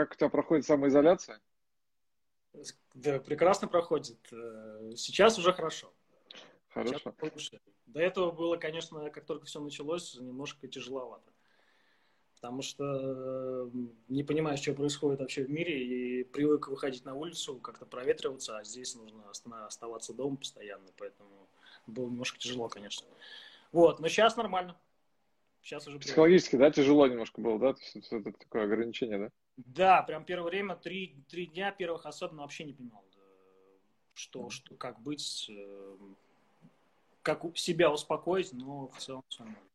как у тебя проходит самоизоляция? Да, прекрасно проходит. Э, сейчас уже хорошо. Хорошо. До этого было, конечно, как только все началось, немножко тяжеловато. Потому что не понимаешь, что происходит вообще в мире, и привык выходить на улицу, как-то проветриваться, а здесь нужно оставаться дома постоянно, поэтому было немножко тяжело, конечно. Вот, но сейчас нормально. Сейчас уже Психологически, да, тяжело немножко было, да? То есть это такое ограничение, да? Да, прям первое время, три, три дня первых особенно вообще не понимал, что, что как быть, э, как себя успокоить, но в целом все нормально.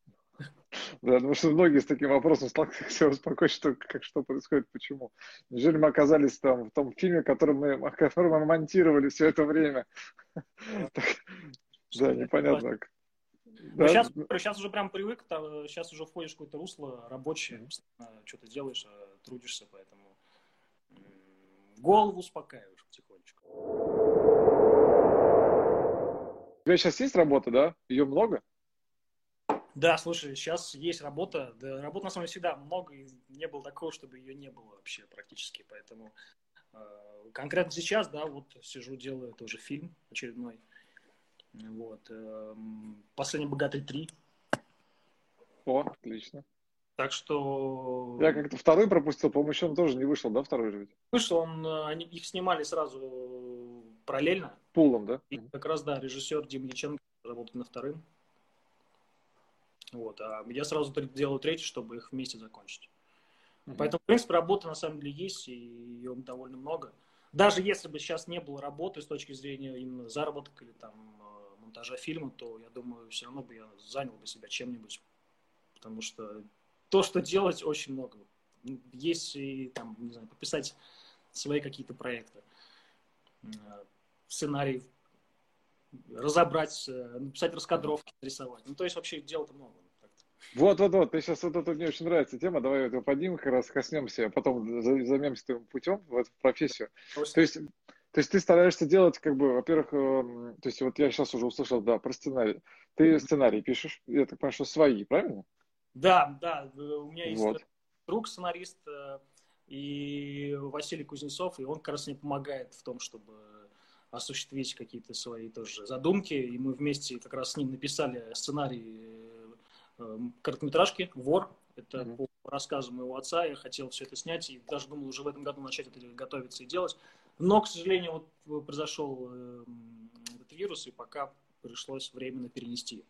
Да, потому что многие с таким вопросом сталкиваются, успокоить, что, как, что происходит, почему. Неужели мы оказались там в том фильме, который мы, который мы монтировали все это время? Да, непонятно. Да. Сейчас, сейчас уже прям привык, сейчас уже входишь в какое-то русло рабочее, что-то делаешь, а трудишься, поэтому голову успокаиваешь потихонечку. У тебя сейчас есть работа, да? Ее много? Да, слушай, сейчас есть работа. Да, работы на самом деле всегда много, и не было такого, чтобы ее не было вообще практически. Поэтому э, конкретно сейчас, да, вот сижу, делаю тоже фильм очередной. Вот. Э, Последний богатырь 3. О, отлично. Так что... Я как-то второй пропустил, по-моему, еще он тоже не вышел, да, второй же ведь? Вышел, он, э, они, их снимали сразу параллельно. Пулом, да? И как раз, да, режиссер Дим Личенко работает на вторым. Вот, а я сразу делаю третий, чтобы их вместе закончить. Mm-hmm. Поэтому, в принципе, работа на самом деле есть, и ее довольно много. Даже если бы сейчас не было работы с точки зрения именно заработка или там э, монтажа фильма, то я думаю, все равно бы я занял бы себя чем-нибудь. Потому что то, что делать, очень много. Есть и там, не знаю, пописать свои какие-то проекты, э, сценарий разобрать, э, написать раскадровки, рисовать. Ну, то есть вообще дел-то много. Вот, вот, вот, ты сейчас вот это мне очень нравится тема, давай это поднимем, как раз коснемся, а потом займемся твоим путем в эту профессию. То есть, то есть ты стараешься делать, как бы, во-первых, э, то есть вот я сейчас уже услышал, да, про сценарий. Ты сценарий пишешь, я так понимаю, что свои, правильно? Да, да, у меня есть вот. друг сценарист э, и Василий Кузнецов, и он как раз мне помогает в том, чтобы осуществить какие-то свои тоже задумки, и мы вместе как раз с ним написали сценарий э, короткометражки «Вор». Это mm-hmm. по рассказу моего отца. Я хотел все это снять и даже думал уже в этом году начать это готовиться и делать. Но, к сожалению, вот произошел э, этот вирус, и пока пришлось временно перенести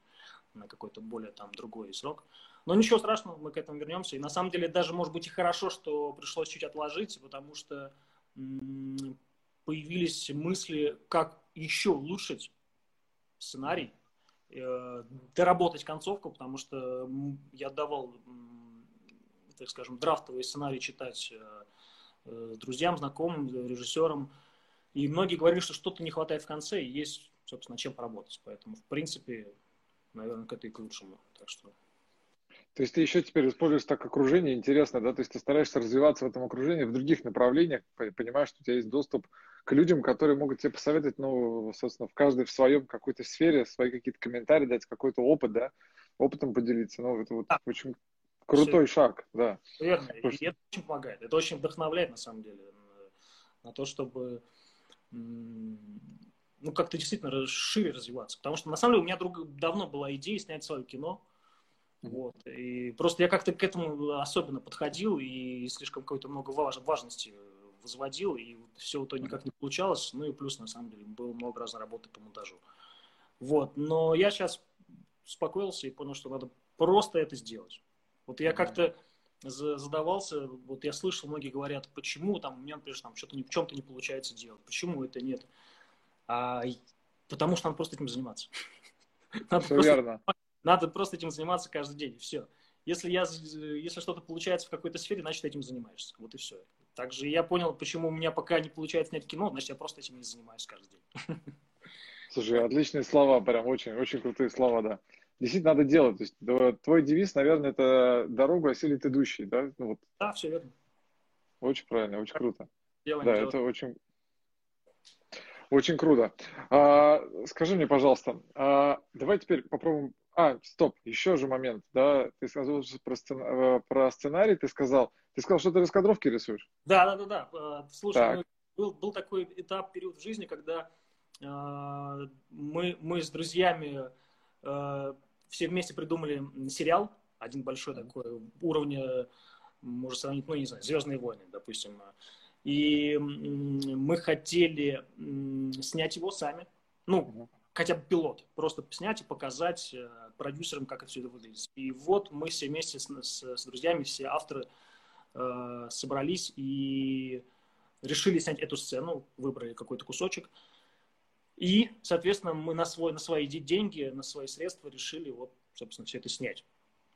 на какой-то более там другой срок. Но ничего страшного, мы к этому вернемся. И на самом деле даже, может быть, и хорошо, что пришлось чуть отложить, потому что появились мысли, как еще улучшить сценарий, э, доработать концовку, потому что я давал, так скажем, драфтовый сценарий читать э, э, друзьям, знакомым, режиссерам. И многие говорили, что что-то не хватает в конце, и есть, собственно, чем поработать. Поэтому, в принципе, наверное, к это и к лучшему. Так что то есть ты еще теперь используешь так окружение, интересно, да? То есть ты стараешься развиваться в этом окружении в других направлениях, понимаешь, что у тебя есть доступ к людям, которые могут тебе посоветовать, ну, собственно, в каждой в своем какой-то сфере свои какие-то комментарии дать, какой-то опыт, да, опытом поделиться. Ну, это вот да. очень крутой Все. шаг, да. Верно, и это очень помогает, это очень вдохновляет, на самом деле, на то, чтобы ну, как-то действительно шире развиваться. Потому что, на самом деле, у меня друг, давно была идея снять свое кино, вот. И просто я как-то к этому особенно подходил и слишком какой-то много важ, важности возводил, и все то никак не получалось. Ну и плюс, на самом деле, было много разной работы по монтажу. Вот. Но я сейчас успокоился и понял, что надо просто это сделать. Вот я как-то задавался, вот я слышал, многие говорят, почему там у меня, например, там что-то в чем-то не получается делать, почему это нет. А, потому что надо просто этим заниматься. Надо Все верно. Надо просто этим заниматься каждый день, все. Если, я, если что-то получается в какой-то сфере, значит, этим занимаешься. Вот и все. Также я понял, почему у меня пока не получается снять кино, значит, я просто этим не занимаюсь каждый день. Слушай, отличные слова, прям очень, очень крутые слова, да. Действительно, надо делать. То есть, твой девиз, наверное, это дорога осилит идущий, да? Ну, вот. Да, все верно. Очень правильно, очень круто. Делаем, да, делаем. это очень, очень круто. А, скажи мне, пожалуйста, а, давай теперь попробуем А, стоп, еще же момент, да, ты сказал про, сцена... про сценарий, ты сказал, ты сказал, что ты раскадровки рисуешь? Да, да, да, да. Слушай, так. ну, был, был такой этап, период в жизни, когда э, мы, мы с друзьями э, все вместе придумали сериал, один большой такой, уровня, можно сравнить, ну, не знаю, «Звездные войны», допустим. И мы хотели снять его сами, ну, хотя бы пилот, просто снять и показать э, продюсерам, как это все выглядит. И вот мы все вместе с, с, с друзьями, все авторы э, собрались и решили снять эту сцену, выбрали какой-то кусочек. И, соответственно, мы на, свой, на свои деньги, на свои средства решили вот, собственно, все это снять.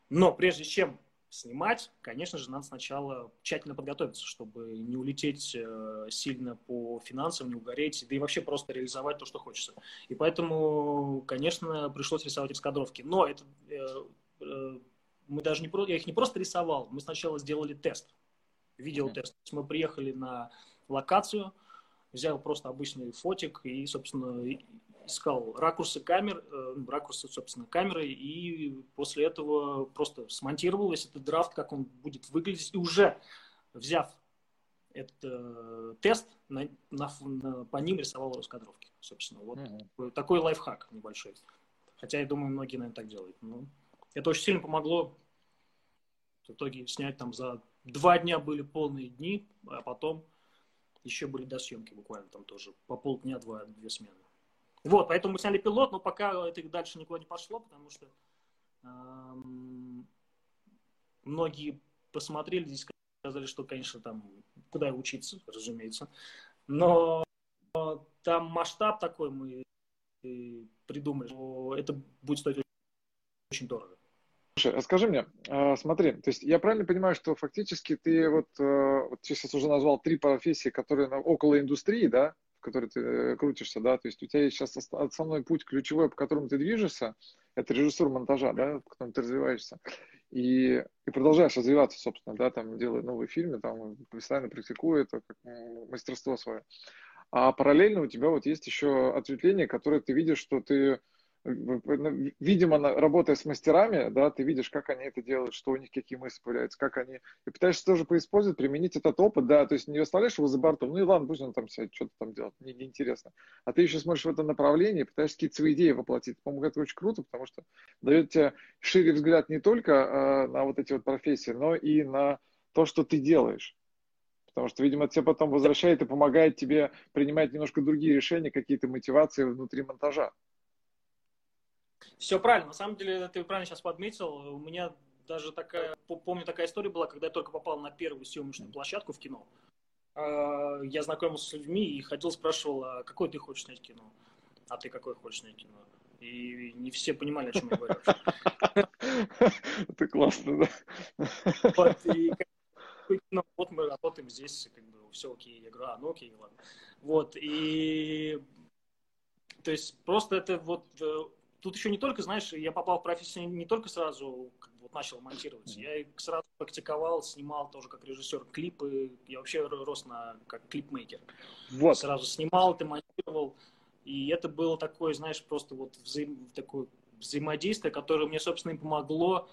Но прежде чем снимать, конечно же, надо сначала тщательно подготовиться, чтобы не улететь э, сильно по финансам, не угореть, да и вообще просто реализовать то, что хочется. И поэтому, конечно, пришлось рисовать раскадровки. Но это э, э, мы даже не я их не просто рисовал, мы сначала сделали тест, видеотест. Mm-hmm. Мы приехали на локацию, взял просто обычный фотик и, собственно, искал ракурсы камер, э, ракурсы, собственно, камеры, и после этого просто смонтировал весь этот драфт, как он будет выглядеть, и уже взяв этот э, тест, на, на, на, по ним рисовал раскадровки, собственно. Вот mm-hmm. такой лайфхак небольшой. Хотя, я думаю, многие, наверное, так делают. Но это очень сильно помогло в итоге снять там за два дня были полные дни, а потом еще были до съемки буквально там тоже по полдня, два, две смены. Вот, поэтому мы сняли пилот, но пока это дальше никуда не пошло, потому что эм, многие посмотрели здесь, сказали, что, конечно, там куда учиться, разумеется. Но там масштаб такой мы придумали, что это будет стоить очень дорого. Слушай, а скажи мне, а, смотри, то есть я правильно понимаю, что фактически ты вот, э, вот сейчас уже назвал три профессии, которые около индустрии, да, в которой ты э, крутишься, да, то есть у тебя есть сейчас основной путь ключевой, по которому ты движешься, это режиссура монтажа, да, в котором ты развиваешься, и, и продолжаешь развиваться, собственно, да, там, делая новые фильмы, там, постоянно практикуя это как мастерство свое. А параллельно у тебя вот есть еще ответвление, которое ты видишь, что ты видимо, работая с мастерами, да, ты видишь, как они это делают, что у них какие мысли появляются, как они, и пытаешься тоже поиспользовать, применить этот опыт, да, то есть не оставляешь его за бортом, ну и ладно, пусть он там сядет, что-то там делает, мне неинтересно. А ты еще смотришь в это направление, пытаешься какие-то свои идеи воплотить. По-моему, это очень круто, потому что дает тебе шире взгляд не только э, на вот эти вот профессии, но и на то, что ты делаешь. Потому что, видимо, тебе потом возвращает и помогает тебе принимать немножко другие решения, какие-то мотивации внутри монтажа. Все правильно. На самом деле, ты правильно сейчас подметил. У меня даже такая, помню, такая история была, когда я только попал на первую съемочную площадку в кино. А, я знакомился с людьми и ходил, спрашивал, а какой ты хочешь снять кино? А ты какой хочешь снять кино? И не все понимали, о чем я говорю. Это классно, да? Вот, и ну, вот мы работаем здесь, как бы все окей. Я говорю, а, ну окей, ладно. Вот, и то есть просто это вот э, тут еще не только, знаешь, я попал в профессию не только сразу как бы, вот начал монтировать, я сразу практиковал, снимал тоже как режиссер клипы, я вообще рос на как клипмейкер. Вот. Сразу снимал, ты монтировал, и это было такое, знаешь, просто вот взаим, такое взаимодействие, которое мне, собственно, и помогло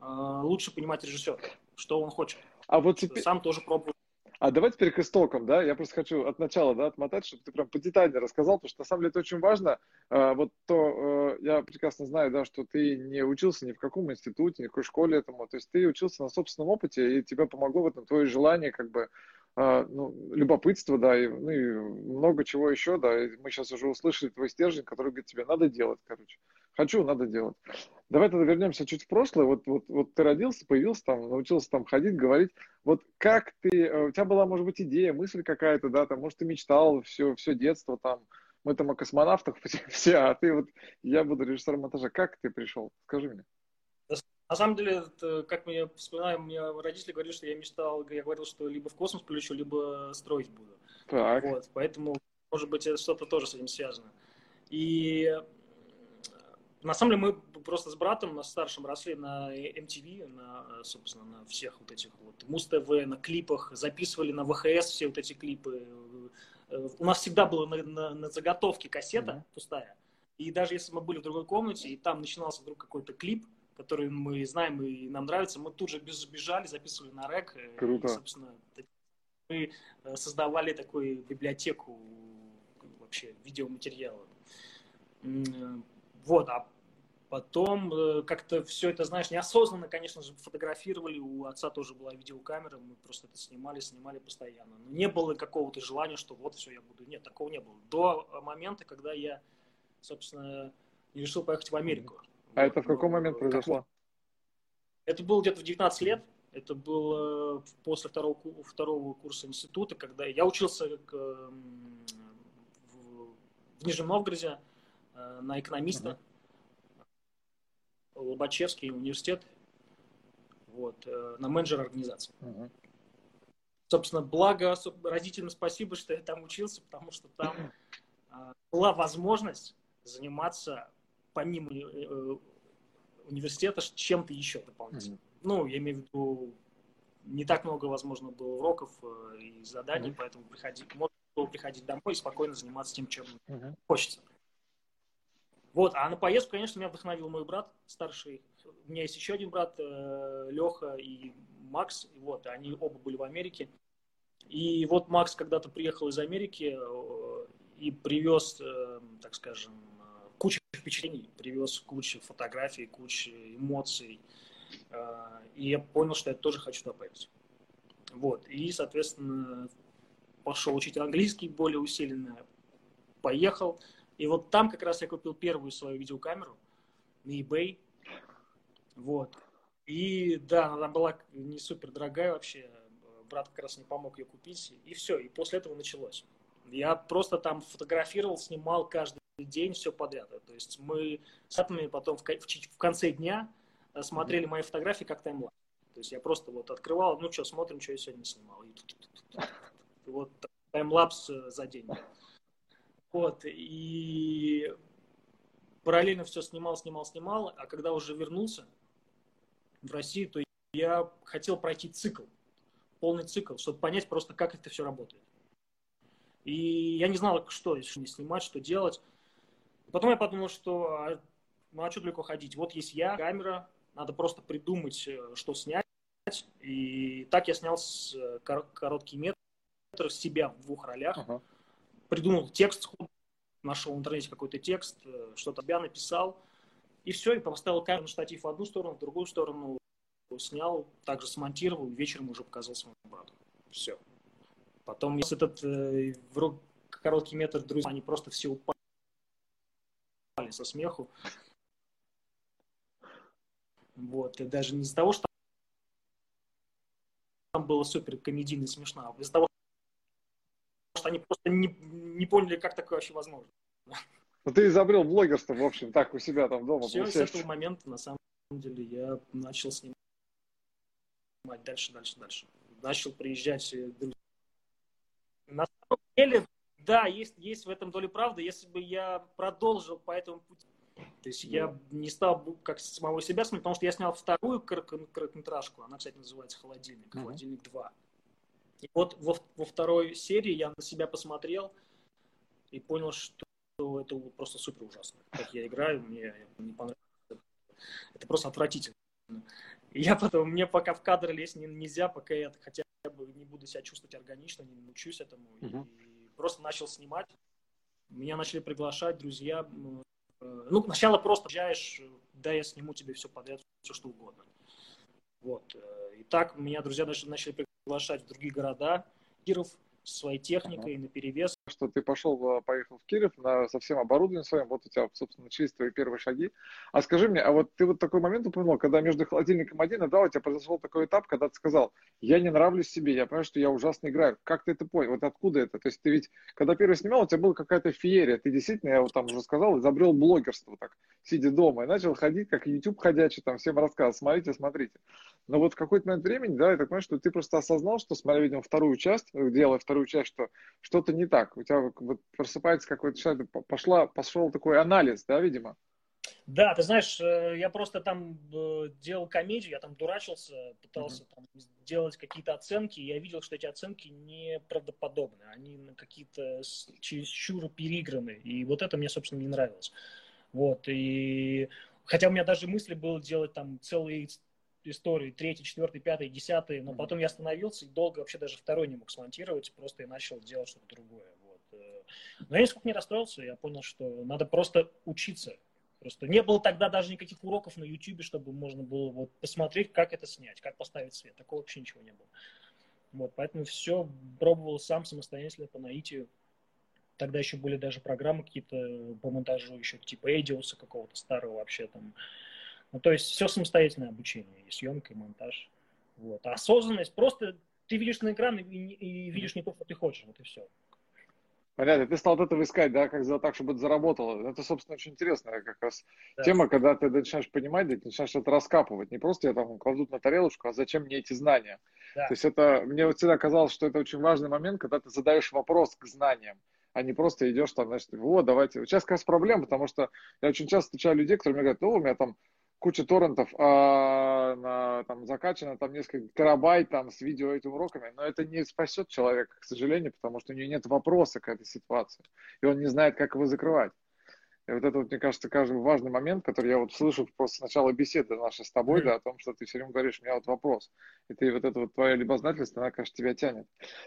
э, лучше понимать режиссера, что он хочет. А вот теперь... Сам тоже пробую а давай теперь к истокам, да, я просто хочу от начала, да, отмотать, чтобы ты прям подетально рассказал, потому что на самом деле это очень важно. А, вот то, э, я прекрасно знаю, да, что ты не учился ни в каком институте, ни в какой школе этому, то есть ты учился на собственном опыте, и тебе помогло в этом твое желание, как бы, ну, любопытство, да, и, ну, и много чего еще, да, и мы сейчас уже услышали твой стержень, который говорит тебе, надо делать, короче. Хочу, надо делать. Давай тогда вернемся чуть в прошлое. Вот, вот, вот ты родился, появился там, научился там ходить, говорить. Вот как ты, э, у тебя была, может быть, идея, мысль какая-то, да, там, может, ты мечтал все, все детство там, мы там о космонавтах все, а ты вот, я буду режиссером монтажа. Как ты пришел? Скажи мне. На самом деле, это, как мы вспоминаем, мне родители говорили, что я мечтал, я говорил, что либо в космос полечу, либо строить буду. Так. Вот, поэтому, может быть, это что-то тоже с этим связано. И на самом деле мы просто с братом, на старшим, росли на MTV, на, собственно, на всех вот этих вот Муз-ТВ, на клипах, записывали на ВХС все вот эти клипы. У нас всегда была на, на, на заготовке кассета mm-hmm. пустая. И даже если мы были в другой комнате, и там начинался вдруг какой-то клип, который мы знаем и нам нравится, мы тут же бежали, записывали на рек. Круто. И, собственно, мы э, создавали такую библиотеку вообще видеоматериала. Вот, а потом э, как-то все это, знаешь, неосознанно, конечно же, фотографировали. У отца тоже была видеокамера, мы просто это снимали, снимали постоянно. Но не было какого-то желания, что вот все, я буду. Нет, такого не было. До момента, когда я, собственно, решил поехать в Америку. А это в какой момент произошло? Это было где-то в 19 лет. Это было после второго, второго курса института, когда я учился в, в Нижнем Новгороде э, на экономиста. Uh-huh. Лобачевский университет. Вот, э, на менеджера организации. Uh-huh. Собственно, благо родителям спасибо, что я там учился, потому что там э, была возможность заниматься помимо университета чем-то еще дополнительно. Mm-hmm. Ну, я имею в виду, не так много, возможно, было уроков э, и заданий, mm-hmm. поэтому приходить, можно было приходить домой и спокойно заниматься тем, чем mm-hmm. хочется. Вот, а на поездку, конечно, меня вдохновил мой брат старший. У меня есть еще один брат, э, Леха и Макс. Вот, они оба были в Америке. И вот Макс когда-то приехал из Америки э, и привез, так скажем, впечатлений, привез кучу фотографий, кучу эмоций. А, и я понял, что я тоже хочу туда поехать. Вот. И, соответственно, пошел учить английский более усиленно. Поехал. И вот там как раз я купил первую свою видеокамеру на eBay. Вот. И да, она была не супер дорогая вообще. Брат как раз не помог ее купить. И все. И после этого началось. Я просто там фотографировал, снимал каждый день все подряд. То есть мы с атомами потом в, в конце дня э, смотрели мои фотографии как таймлапс. То есть я просто вот открывал, ну что, смотрим, что я сегодня снимал. И вот таймлапс э, за день. Вот, и параллельно все снимал, снимал, снимал, а когда уже вернулся в Россию, то я хотел пройти цикл, полный цикл, чтобы понять просто, как это все работает. И я не знал, что снимать, что делать. Потом я подумал, что а, ну а что далеко ходить? Вот есть я, камера, надо просто придумать, э, что снять. И так я снял с, э, короткий метр себя в двух ролях. Uh-huh. Придумал текст, нашел в интернете какой-то текст, э, что-то я написал. И все, и поставил камеру на штатив в одну сторону, в другую сторону снял, также смонтировал, вечером уже показал своему брату. Все. Потом, этот э, короткий метр, друзья, они просто все упали со смеху. Вот, и даже не из-за того, что там было супер комедийно смешно, а из-за того, что они просто не, не поняли, как такое вообще возможно. Ну, ты изобрел блогерство, в общем, так у себя там дома. Все, с этого момента, на самом деле, я начал снимать дальше, дальше, дальше. Начал приезжать э, На самом деле, да, есть, есть в этом доля правды. Если бы я продолжил по этому пути, то есть я не стал как самого себя смотреть, потому что я снял вторую короткометражку, она, кстати, называется «Холодильник», mm-hmm. «Холодильник 2». И вот во, во второй серии я на себя посмотрел и понял, что это просто супер ужасно. Как я играю, мне не понравилось. Это просто отвратительно. И я потом, мне пока в кадр лезть нельзя, пока я хотя бы не буду себя чувствовать органично, не научусь этому. Mm-hmm. И просто начал снимать. Меня начали приглашать друзья. Э, ну, сначала просто приезжаешь, да, я сниму тебе все подряд, все что угодно. Вот. Э, и так меня друзья начали приглашать в другие города. Киров, своей техникой на перевес. Что ты пошел, поехал в Киров на, со всем оборудованием своим, вот у тебя, собственно, начались твои первые шаги. А скажи мне, а вот ты вот такой момент упомянул, когда между холодильником один и два у тебя произошел такой этап, когда ты сказал, я не нравлюсь себе, я понимаю, что я ужасно играю. Как ты это понял? Вот откуда это? То есть ты ведь, когда первый снимал, у тебя была какая-то феерия. Ты действительно, я вот там уже сказал, изобрел блогерство так, сидя дома, и начал ходить, как YouTube ходячий, там всем рассказывать, смотрите, смотрите. Но вот в какой-то момент времени, да, я так понимаю, что ты просто осознал, что, смотря, видимо, вторую часть, делая вторую вторую часть, что что-то не так. У тебя вот просыпается какой-то человек, пошла, пошел такой анализ, да, видимо? Да, ты знаешь, э, я просто там э, делал комедию, я там дурачился, пытался mm-hmm. там делать какие-то оценки, и я видел, что эти оценки неправдоподобны, они какие-то чересчур переиграны, и вот это мне, собственно, не нравилось. Вот, и хотя у меня даже мысли было делать там целые истории, третий, четвертый, пятый, десятый, но потом я остановился и долго вообще даже второй не мог смонтировать, просто я начал делать что-то другое. Э. Но я нисколько не расстроился, я понял, что надо просто учиться. Просто не было тогда даже никаких уроков на YouTube, чтобы можно было вот посмотреть, как это снять, как поставить свет. Такого вообще ничего не было. Вот, поэтому все пробовал сам самостоятельно по наитию. Тогда еще были даже программы какие-то по монтажу, еще типа Эдиуса какого-то старого вообще там. Ну, то есть все самостоятельное обучение, и съемка, и монтаж. Вот. А осознанность, просто ты видишь на экран и, и видишь не то, что ты хочешь, вот и все. Понятно, ты стал от этого искать, да, как сделать так, чтобы это заработало. Это, собственно, очень интересная как раз да. тема, когда ты начинаешь понимать, ты начинаешь это раскапывать. Не просто я там кладут на тарелочку, а зачем мне эти знания. Да. То есть это, мне вот всегда казалось, что это очень важный момент, когда ты задаешь вопрос к знаниям, а не просто идешь там, значит, вот, давайте. Сейчас как раз проблема, потому что я очень часто встречаю людей, которые мне говорят, ну, у меня там куча торрентов а, на, там, закачано там несколько терабайт там, с видео этими уроками, но это не спасет человека, к сожалению, потому что у него нет вопроса к этой ситуации, и он не знает, как его закрывать. И вот это, вот, мне кажется, каждый важный момент, который я вот слышу просто с начала беседы нашей с тобой, mm-hmm. да, о том, что ты все время говоришь, у меня вот вопрос. И ты вот это вот твоя любознательность, она, конечно, тебя тянет.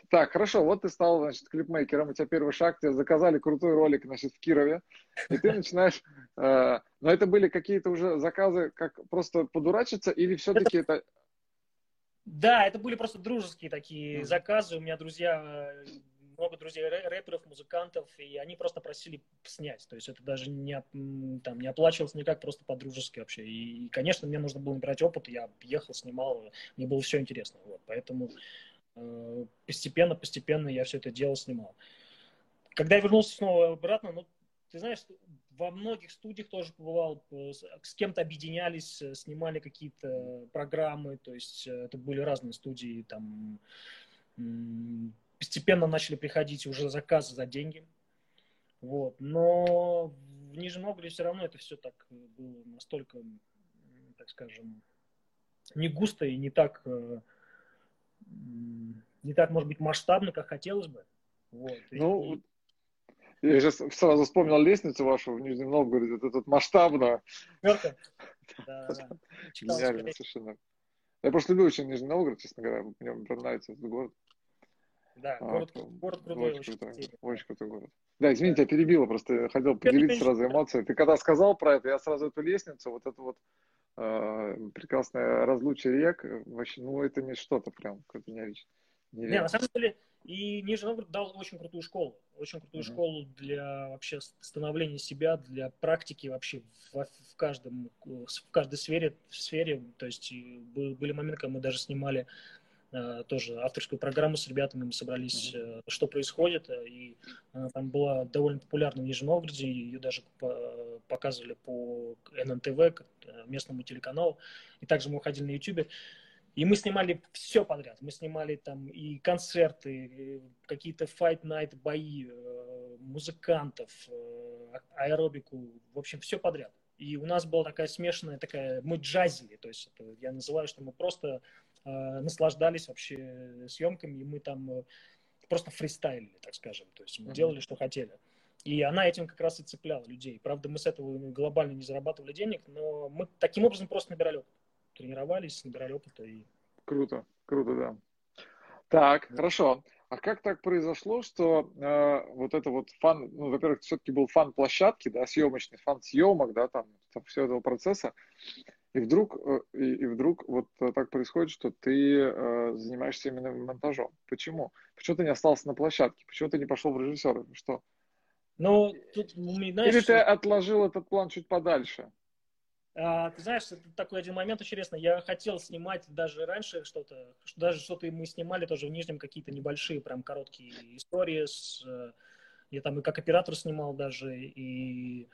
Так, хорошо, вот ты стал, значит, клипмейкером, у тебя первый шаг, тебе заказали крутой ролик, значит, в Кирове, и ты начинаешь... Э, но это были какие-то уже заказы, как просто подурачиться, или все-таки это... Да, это были просто дружеские такие заказы. У меня друзья много друзей рэперов, музыкантов, и они просто просили снять. То есть это даже не, там, не оплачивалось никак, просто по-дружески вообще. И, конечно, мне нужно было набирать опыт, я ехал, снимал, мне было все интересно. Вот. Поэтому э, постепенно, постепенно я все это дело снимал. Когда я вернулся снова обратно, ну, ты знаешь, во многих студиях тоже побывал, э, с кем-то объединялись, э, снимали какие-то программы, то есть э, это были разные студии, там постепенно начали приходить уже заказы за деньги. Вот. Но в Нижнем Новгороде все равно это все так было настолько, так скажем, не густо и не так, э, не так, может быть, масштабно, как хотелось бы. Вот. Ну, и... я сейчас сразу вспомнил лестницу вашу в Нижнем Новгороде, это тут масштабно. Да, да. Гениально совершенно. Я просто люблю очень Нижний Новгород, честно говоря, мне прям нравится этот город. Да, а, город, город крутой. Очень, крутой, очень крутой город. Да, извините, я перебила, просто хотел поделиться сразу эмоцией. Ты когда сказал про это, я сразу эту лестницу, вот эту вот э, прекрасное разлучие рек, вообще, ну, это не что-то прям, какое-то необычное. Не, на самом деле, и Нижний Новгород дал очень крутую школу. Очень крутую mm-hmm. школу для вообще становления себя, для практики вообще в, в, каждом, в каждой сфере, в сфере. То есть были моменты, когда мы даже снимали Э, тоже авторскую программу с ребятами, мы собрались, mm-hmm. что происходит, э, и она там была довольно популярна в Нижнем Новгороде, ее даже показывали по ННТВ, местному телеканалу, и также мы уходили на YouTube. И мы снимали все подряд. Мы снимали там и концерты, какие-то night бои, музыкантов, аэробику, в общем, все подряд. И у нас была такая смешанная, такая, мы джазили, то есть это, я называю, что мы просто Э, наслаждались вообще съемками, и мы там э, просто фристайлили, так скажем. То есть мы mm-hmm. делали, что хотели. И она этим как раз и цепляла людей. Правда, мы с этого глобально не зарабатывали денег, но мы таким образом просто набирали опыт. Тренировались, набирали опыта. И... Круто, круто, да. Так, да. хорошо. А как так произошло, что э, вот это вот фан, ну, во-первых, все-таки был фан площадки, да, съемочный фан съемок, да, там, там все этого процесса. И вдруг, э, и, и вдруг вот так происходит, что ты э, занимаешься именно монтажом. Почему? Почему ты не остался на площадке? Почему ты не пошел в режиссера? Что? Ну, тут, знаешь, Или ты отложил этот план чуть подальше? А, ты знаешь, это такой один момент интересный. Я хотел снимать даже раньше что-то, даже что-то мы снимали тоже в Нижнем, какие-то небольшие, прям короткие истории. С, э, я там и как оператор снимал даже, и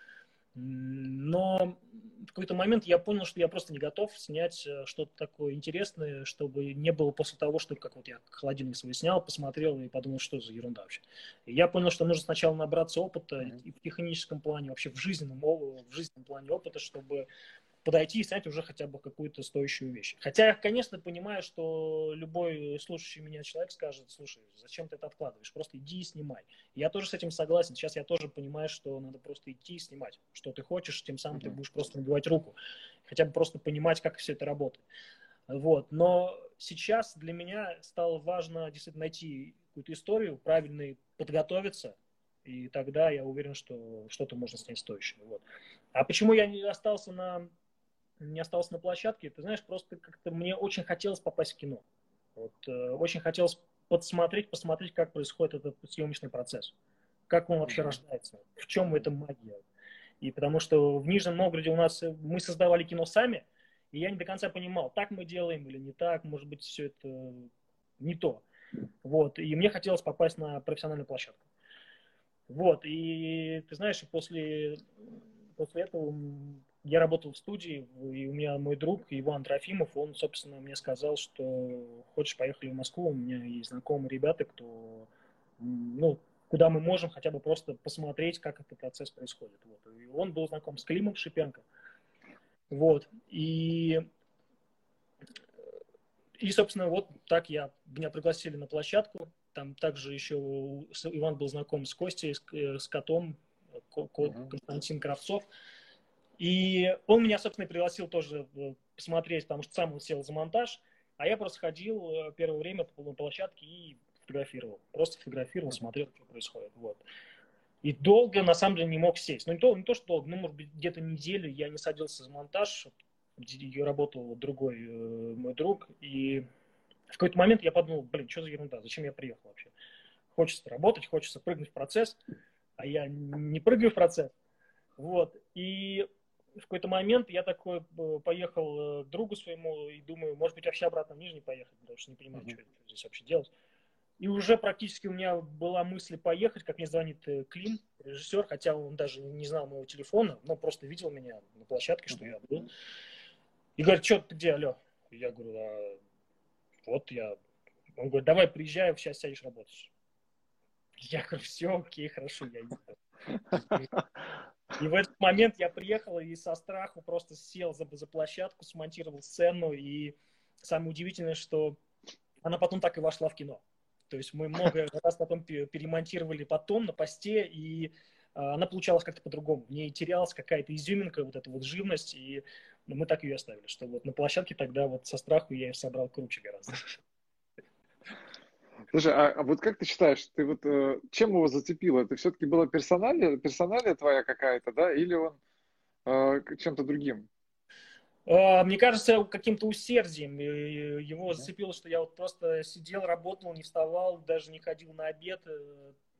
но в какой-то момент я понял, что я просто не готов снять э, что-то такое интересное, чтобы не было после того, что как вот я холодильник свой снял, посмотрел и подумал, что за ерунда вообще. И я понял, что нужно сначала набраться опыта mm-hmm. и в техническом плане, вообще в жизненном, в жизненном плане опыта, чтобы подойти и снять уже хотя бы какую-то стоящую вещь. Хотя я, конечно, понимаю, что любой слушающий меня человек скажет, слушай, зачем ты это откладываешь, просто иди и снимай. Я тоже с этим согласен. Сейчас я тоже понимаю, что надо просто идти и снимать, что ты хочешь, тем самым mm-hmm. ты будешь просто набивать руку. Хотя бы просто понимать, как все это работает. Вот. Но сейчас для меня стало важно действительно найти какую-то историю, правильно подготовиться, и тогда я уверен, что что-то можно снять стоящее. Вот. А почему я не остался на не остался на площадке, ты знаешь, просто как-то мне очень хотелось попасть в кино. Вот, э, очень хотелось подсмотреть, посмотреть, как происходит этот съемочный процесс. Как он вообще рождается, в чем эта магия. И потому что в Нижнем Новгороде у нас э, мы создавали кино сами, и я не до конца понимал, так мы делаем или не так, может быть, все это не то. Вот, и мне хотелось попасть на профессиональную площадку. Вот, и ты знаешь, после, после этого я работал в студии, и у меня мой друг Иван Трофимов, он, собственно, мне сказал, что хочешь, поехали в Москву, у меня есть знакомые ребята, кто, ну, куда мы можем хотя бы просто посмотреть, как этот процесс происходит. Вот. И он был знаком с Климом Шипенко. Вот. И, и, собственно, вот так я, меня пригласили на площадку. Там также еще Иван был знаком с Костей, с, э, с котом, Константин Кравцов. И он меня, собственно, пригласил тоже э, посмотреть, потому что сам он сел за монтаж, а я просто ходил э, первое время по площадке и фотографировал. Просто фотографировал, смотрел, что происходит. Вот. И долго, на самом деле, не мог сесть. Ну, не то, не то что долго, ну, может быть, где-то неделю я не садился за монтаж, где работал другой э, мой друг, и в какой-то момент я подумал, блин, что за ерунда, зачем я приехал вообще? Хочется работать, хочется прыгнуть в процесс, а я не прыгаю в процесс. Вот. И в какой-то момент я такой э, поехал э, к другу своему и думаю, может быть, вообще обратно в Нижний поехать, потому что не понимаю, mm-hmm. что, здесь вообще делать. И уже практически у меня была мысль поехать, как мне звонит э, Клим, режиссер, хотя он даже не знал моего телефона, но просто видел меня на площадке, что я был. И говорит, что ты где, алло? Я говорю, а вот я. Он говорит, давай приезжай, сейчас сядешь работать. Я говорю, все, окей, хорошо, я иду. И в этот момент я приехал и со страху просто сел за, за площадку, смонтировал сцену. И самое удивительное, что она потом так и вошла в кино. То есть мы много раз потом перемонтировали потом на посте, и а, она получалась как-то по-другому. В ней терялась какая-то изюминка, вот эта вот живность, и мы так ее оставили, что вот на площадке тогда вот со страху я ее собрал круче гораздо. Слушай, а, а вот как ты считаешь, ты вот э, чем его зацепило? Это все-таки была персоналия, персоналия твоя какая-то, да, или он э, чем-то другим? А, мне кажется, каким-то усердием его зацепило, что я вот просто сидел, работал, не вставал, даже не ходил на обед.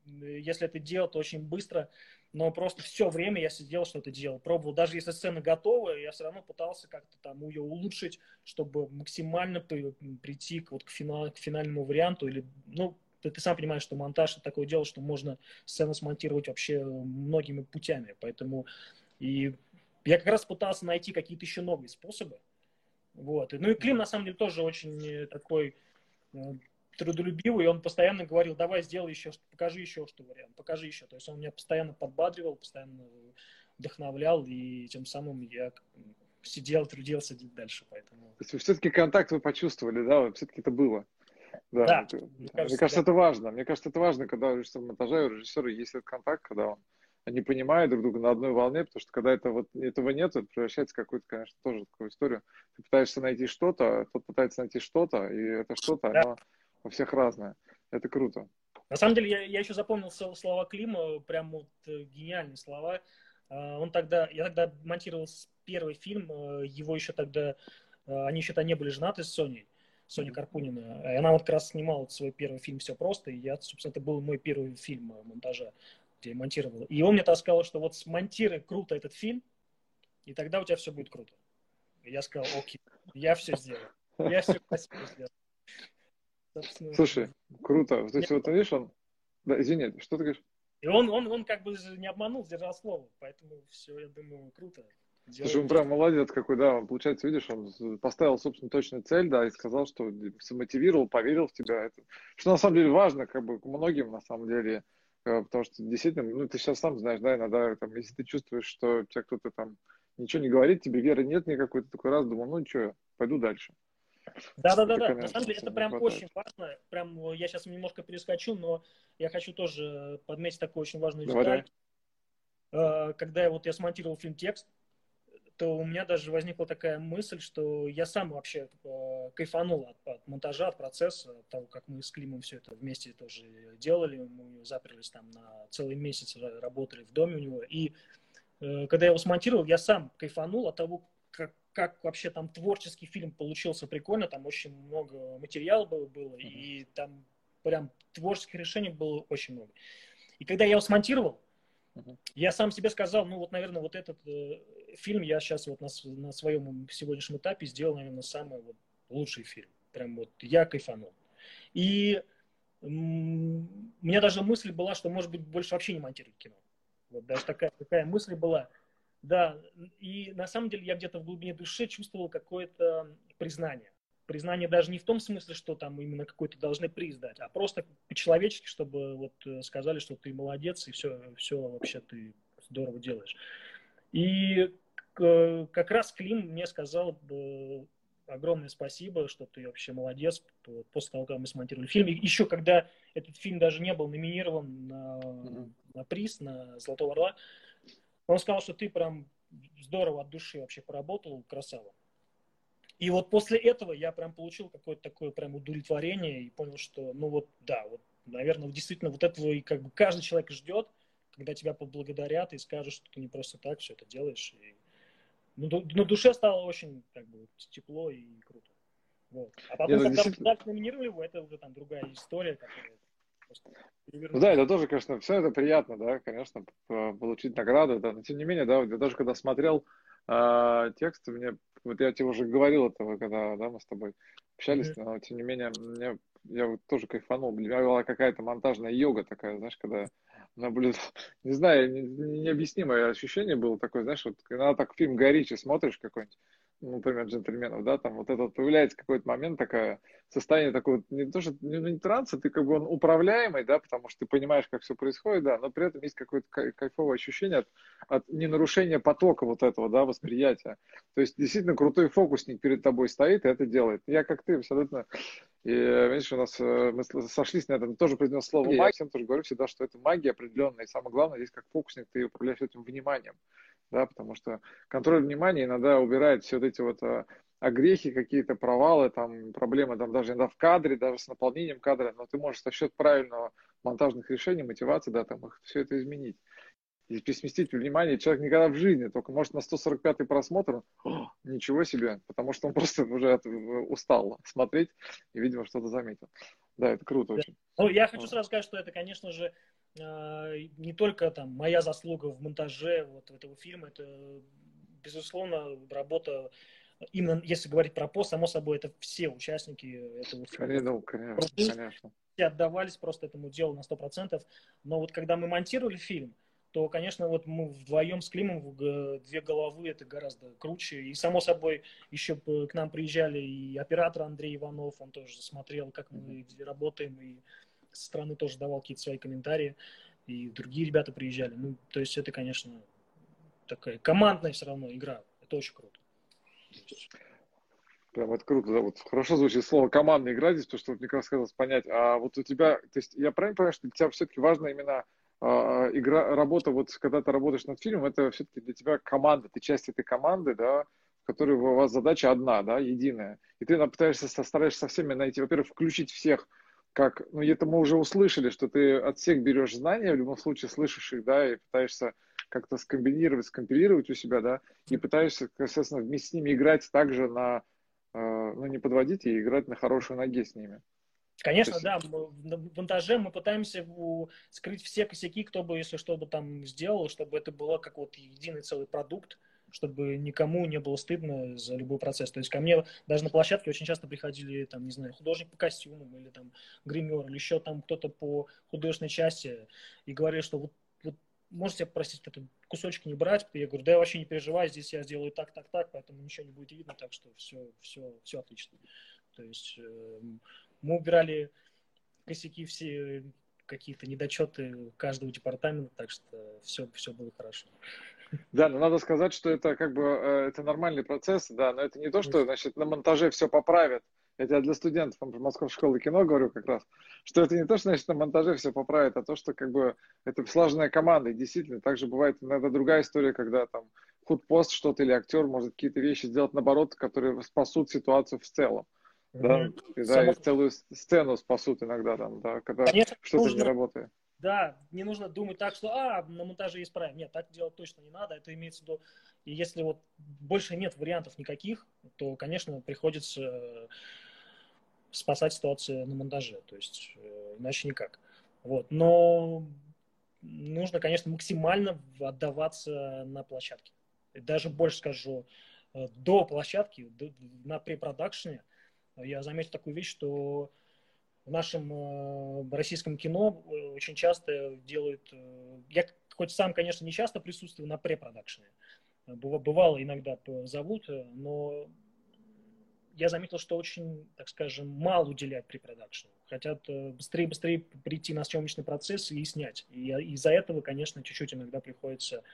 Если это делал, то очень быстро но просто все время я сидел, что-то делал, пробовал. Даже если сцена готова, я все равно пытался как-то там ее улучшить, чтобы максимально прийти к, вот, к, финал, к финальному варианту. Или, ну, ты, ты сам понимаешь, что монтаж это такое дело, что можно сцену смонтировать вообще многими путями. Поэтому и я как раз пытался найти какие-то еще новые способы. Вот. Ну и Клим, на самом деле, тоже очень такой э, трудолюбивый, и он постоянно говорил, давай сделай еще, покажи еще что вариант, покажи еще. То есть он меня постоянно подбадривал, постоянно вдохновлял, и тем самым я сидел, трудился дальше. Поэтому... То есть все-таки контакт вы почувствовали, да? Все-таки это было. Да, да это, мне кажется, мне кажется да. это важно. Мне кажется, это важно, когда у режиссера монтажа у режиссера есть этот контакт, когда он они понимают друг друга на одной волне, потому что когда это вот этого нет, это превращается в какую-то, конечно, тоже такую историю. Ты пытаешься найти что-то, а тот пытается найти что-то, и это что-то, да. оно у всех разное. Это круто. На самом деле, я, я еще запомнил слова Клима, прям вот э, гениальные слова. А, он тогда, я тогда монтировал первый фильм, э, его еще тогда, э, они еще тогда не были женаты с Соней, Соня Карпунина. И она вот как раз снимала свой первый фильм «Все просто», и я, собственно, это был мой первый фильм монтажа, где я монтировал. И он мне тогда сказал, что вот смонтируй круто этот фильм, и тогда у тебя все будет круто. И я сказал, окей, я все сделаю. Я все красиво сделаю. Собственно. Слушай, круто. То есть, вот видишь, он... Да, извини, что ты говоришь? И он, он, он как бы не обманул, сдержал слово. Поэтому все, я думаю, круто. Делает. Слушай, он прям молодец какой, да. Он, получается, видишь, он поставил, собственно, точную цель, да, и сказал, что мотивировал, поверил в тебя. Это, что на самом деле важно, как бы, многим, на самом деле, э, потому что действительно, ну, ты сейчас сам знаешь, да, иногда, там, если ты чувствуешь, что тебя кто-то там ничего не говорит, тебе веры нет никакой, ты такой раз думал, ну что, пойду дальше. Да-да-да, на самом деле это прям очень важно. Прям я сейчас немножко перескочу, но я хочу тоже подметить такую очень важную деталь. Э, когда я вот я смонтировал фильм «Текст», то у меня даже возникла такая мысль, что я сам вообще э, кайфанул от, от монтажа, от процесса, от того, как мы с Климом все это вместе тоже делали. Мы заперлись там на целый месяц, работали в доме у него. И э, когда я его смонтировал, я сам кайфанул от того, как, как вообще там творческий фильм получился прикольно. Там очень много материала было, было mm-hmm. и там прям творческих решений было очень много. И когда я его смонтировал, я сам себе сказал, ну вот, наверное, вот этот э, фильм я сейчас вот на, на своем сегодняшнем этапе сделал, наверное, самый вот лучший фильм. Прям вот я кайфанул. И у меня даже мысль была, что, может быть, больше вообще не монтировать кино. Вот даже такая, такая мысль была. Да, и на самом деле я где-то в глубине души чувствовал какое-то признание признание даже не в том смысле, что там именно какой-то должны приз дать, а просто по-человечески, чтобы вот э, сказали, что ты молодец и все, все вообще ты здорово делаешь. И как раз Клим мне сказал огромное спасибо, что ты вообще молодец после того, как мы смонтировали фильм. И еще когда этот фильм даже не был номинирован на, mm-hmm. на приз, на Золотого Орла, он сказал, что ты прям здорово от души вообще поработал, красава. И вот после этого я прям получил какое-то такое прям удовлетворение и понял, что, ну вот, да, вот, наверное, действительно вот этого и как бы каждый человек ждет, когда тебя поблагодарят и скажут, что ты не просто так все это делаешь. И, ну, на душе стало очень как бы тепло и круто. Вот. А потом, Нет, когда действительно... номинировали его, это уже там другая история, которая да, это тоже, конечно, все это приятно, да, конечно, получить награды, да, но тем не менее, да, я даже когда смотрел э, текст, мне вот я тебе уже говорил этого, когда да, мы с тобой общались, mm-hmm. но тем не менее, мне, я вот тоже кайфанул. Для меня была какая-то монтажная йога такая, знаешь, когда наблюдал, не знаю, не, необъяснимое ощущение было такое, знаешь, вот когда так фильм Горичи смотришь какой-нибудь, например, джентльменов, да, там вот этот появляется какой-то момент, такое состояние такое, не то, что не, не транса, ты как бы он управляемый, да, потому что ты понимаешь, как все происходит, да, но при этом есть какое-то кайфовое ощущение от, от ненарушения потока вот этого, да, восприятия. То есть действительно крутой фокусник перед тобой стоит и это делает. Я как ты абсолютно и, видишь, у нас э, мы сошлись на этом, тоже произнес слово магия. Я всем тоже говорю всегда, что это магия определенная. И самое главное, здесь как фокусник ты управляешь этим вниманием да, потому что контроль внимания иногда убирает все вот эти вот а, огрехи, какие-то провалы, там, проблемы там даже иногда в кадре, даже с наполнением кадра, но ты можешь за счет правильного монтажных решений, мотивации, да, там, их, все это изменить. И пересместить внимание человек никогда в жизни, только может на 145-й просмотр, О, ничего себе, потому что он просто уже устал смотреть и, видимо, что-то заметил. Да, это круто да. очень. Ну, я хочу сразу сказать, что это, конечно же, не только там моя заслуга в монтаже вот этого фильма, это безусловно работа именно если говорить про пост, само собой, это все участники этого фильма. Конечно, конечно. Все отдавались просто этому делу на 100%. Но вот когда мы монтировали фильм, то, конечно, вот мы вдвоем с Климом две головы, это гораздо круче. И, само собой, еще к нам приезжали и оператор Андрей Иванов, он тоже смотрел, как мы работаем, и стороны тоже давал какие-то свои комментарии, и другие ребята приезжали. Ну, то есть это, конечно, такая командная все равно игра. Это очень круто. Прям это круто, да, вот хорошо звучит слово командная игра здесь, потому что вот мне как раз хотелось понять, а вот у тебя, то есть я правильно понимаю, что для тебя все-таки важна именно а, игра, работа, вот когда ты работаешь над фильмом, это все-таки для тебя команда, ты часть этой команды, да, в которой у вас задача одна, да, единая. И ты пытаешься, стараешься со всеми найти, во-первых, включить всех как, ну это мы уже услышали, что ты от всех берешь знания, в любом случае слышишь их, да, и пытаешься как-то скомбинировать, скомпилировать у себя, да, и пытаешься, естественно, вместе с ними играть также на, э, ну не подводить и играть на хорошей ноге с ними. Конечно, есть... да, в монтаже мы пытаемся скрыть все косяки, кто бы, если что бы там сделал, чтобы это было как вот единый целый продукт, чтобы никому не было стыдно за любой процесс. То есть ко мне даже на площадке очень часто приходили, там, не знаю, художник по костюмам или там гример, или еще там кто-то по художественной части и говорили, что вот, вот можете просить этот кусочек не брать? Я говорю, да я вообще не переживай, здесь я сделаю так, так, так, поэтому ничего не будет видно, так что все, все, все отлично. То есть э, мы убирали косяки все какие-то недочеты каждого департамента, так что все, все было хорошо. Да, но надо сказать, что это как бы э, это нормальный процесс, да, но это не то, что значит на монтаже все поправят. Это я для студентов Московской школы кино говорю как раз, что это не то, что значит на монтаже все поправит, а то, что как бы это слаженная команда. И действительно, также бывает иногда другая история, когда там худпост что-то или актер может какие-то вещи сделать наоборот, которые спасут ситуацию в целом. Да, mm-hmm. и, да, и целую сцену спасут иногда там, да, когда что-то нужно... не работает. Да, не нужно думать так, что а, на монтаже исправим. Нет, так делать точно не надо. Это имеется в виду, и если вот больше нет вариантов никаких, то, конечно, приходится э, спасать ситуацию на монтаже. То есть э, иначе никак. Вот. Но нужно, конечно, максимально отдаваться на площадке. Даже больше скажу, э, до площадки, на препродакшене, я заметил такую вещь, что в нашем э, российском кино э, очень часто делают... Э, я хоть сам, конечно, не часто присутствую на препродакшене. Бывало иногда зовут, но я заметил, что очень, так скажем, мало уделяют препродакшену. Хотят быстрее-быстрее прийти на съемочный процесс и снять. И из-за этого, конечно, чуть-чуть иногда приходится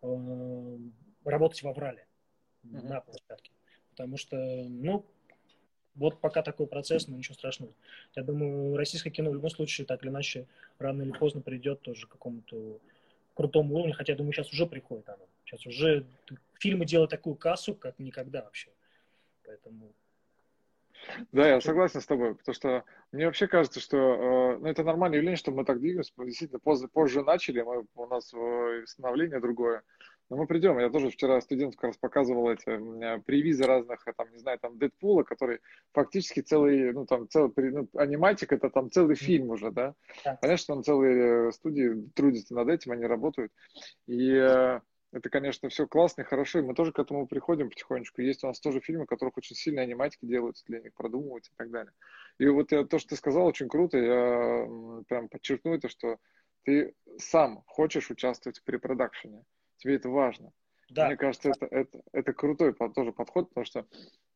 работать в аврале mm-hmm. на площадке. Потому что, ну, вот пока такой процесс, но ничего страшного. Я думаю, российское кино в любом случае так или иначе рано или поздно придет тоже к какому-то крутому уровню, хотя я думаю, сейчас уже приходит оно. Сейчас уже фильмы делают такую кассу, как никогда вообще. Поэтому да, я согласен с тобой, потому что мне вообще кажется, что э, ну, это нормальное явление, что мы так двигаемся, мы действительно позже, позже начали, мы, у нас э, становление другое. Но мы придем. Я тоже вчера студентам как раз показывал эти привизы разных, там, не знаю, там, Дэдпула, который фактически целый, ну, там, целый, ну, аниматик, это там целый фильм уже, да? да. Понятно, что там целые студии трудятся над этим, они работают. И э, это, конечно, все классно и хорошо, и мы тоже к этому приходим потихонечку. Есть у нас тоже фильмы, которых очень сильные аниматики делаются для них, продумываются и так далее. И вот то, что ты сказал, очень круто. Я прям подчеркну это, что ты сам хочешь участвовать в препродакшене тебе это важно. Да. Мне кажется, это, это, это крутой тоже подход, потому что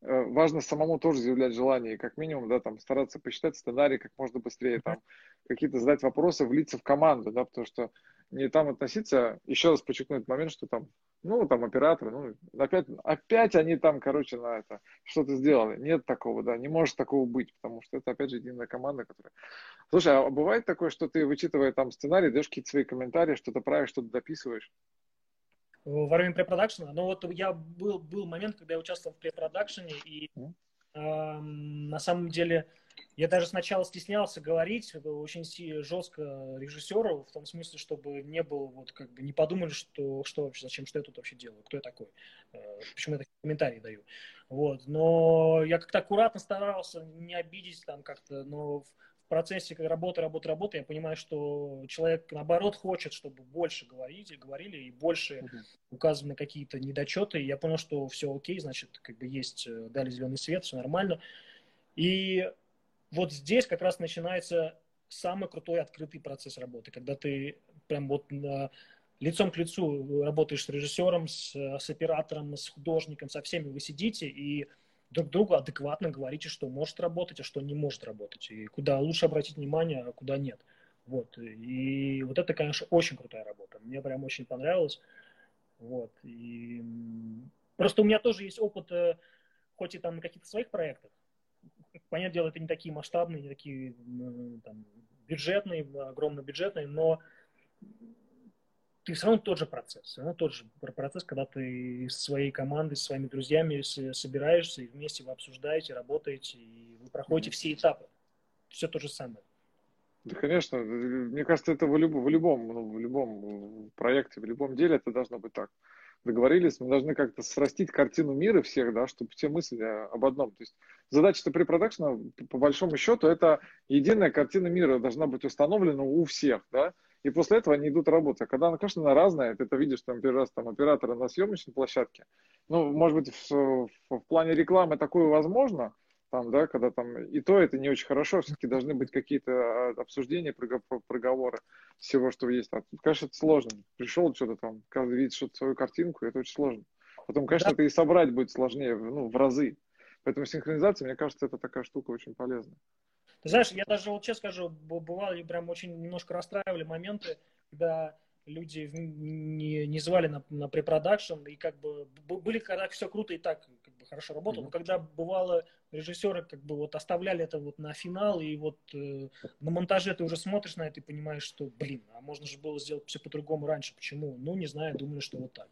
э, важно самому тоже заявлять желание, и как минимум, да, там, стараться посчитать сценарий как можно быстрее, там, какие-то задать вопросы, влиться в команду, да, потому что не там относиться, еще раз подчеркну этот момент, что там, ну, там операторы, ну, опять, опять они там, короче, на это, что-то сделали. Нет такого, да, не может такого быть, потому что это, опять же, единая команда, которая... Слушай, а бывает такое, что ты, вычитывая там сценарий, даешь какие-то свои комментарии, что-то правишь, что-то дописываешь? Во время препродакшена. Но вот я был, был момент, когда я участвовал в препродакшене, и э, на самом деле я даже сначала стеснялся говорить очень жестко режиссеру, в том смысле, чтобы не было, вот как бы не подумали, что, что вообще, зачем, что я тут вообще делаю, кто я такой, э, почему я такие комментарии даю. Вот. Но я как-то аккуратно старался не обидеть там как-то, но процессе работы, работы, работы я понимаю, что человек, наоборот, хочет, чтобы больше говорить, говорили и больше угу. указаны какие-то недочеты. И я понял, что все окей, значит, как бы есть, э, дали зеленый свет, все нормально. И вот здесь как раз начинается самый крутой открытый процесс работы, когда ты прям вот на, лицом к лицу работаешь с режиссером, с, с оператором, с художником, со всеми вы сидите и друг другу адекватно говорите, что может работать, а что не может работать, и куда лучше обратить внимание, а куда нет. Вот. И вот это, конечно, очень крутая работа. Мне прям очень понравилось. Вот. И просто у меня тоже есть опыт, э, хоть и там на каких-то своих проектах. Понятное дело, это не такие масштабные, не такие там, бюджетные, огромно бюджетные, но ты все равно тот же процесс. Все равно тот же процесс, когда ты с своей командой, с своими друзьями собираешься, и вместе вы обсуждаете, работаете, и вы проходите все этапы. Все то же самое. Да, конечно. Мне кажется, это в любом, в любом, ну, в любом проекте, в любом деле это должно быть так. Договорились, мы должны как-то срастить картину мира всех, да, чтобы все мысли об одном. То есть задача-то при продакшена, по большому счету, это единая картина мира должна быть установлена у всех, да, и после этого они идут работать. А когда, ну, конечно, она разная, ты это видишь, там, первый раз, там, оператора на съемочной площадке, ну, может быть, в, в, в плане рекламы такое возможно, там, да, когда там и то это не очень хорошо, все-таки должны быть какие-то а, обсуждения, проговоры всего, что есть. А тут, конечно, это сложно. Пришел что-то там, каждый видит что-то свою картинку, это очень сложно. Потом, конечно, да. это и собрать будет сложнее, ну, в разы. Поэтому синхронизация, мне кажется, это такая штука очень полезная. Ты знаешь, я даже вот честно скажу, бывали прям очень немножко расстраивали моменты, когда люди не, не звали на, на препродакшн, и как бы были, когда все круто и так как бы хорошо работало, mm-hmm. но когда бывало режиссеры как бы вот оставляли это вот на финал, и вот э, на монтаже ты уже смотришь на это и понимаешь, что, блин, а можно же было сделать все по-другому раньше, почему? Ну, не знаю, думали, что вот так.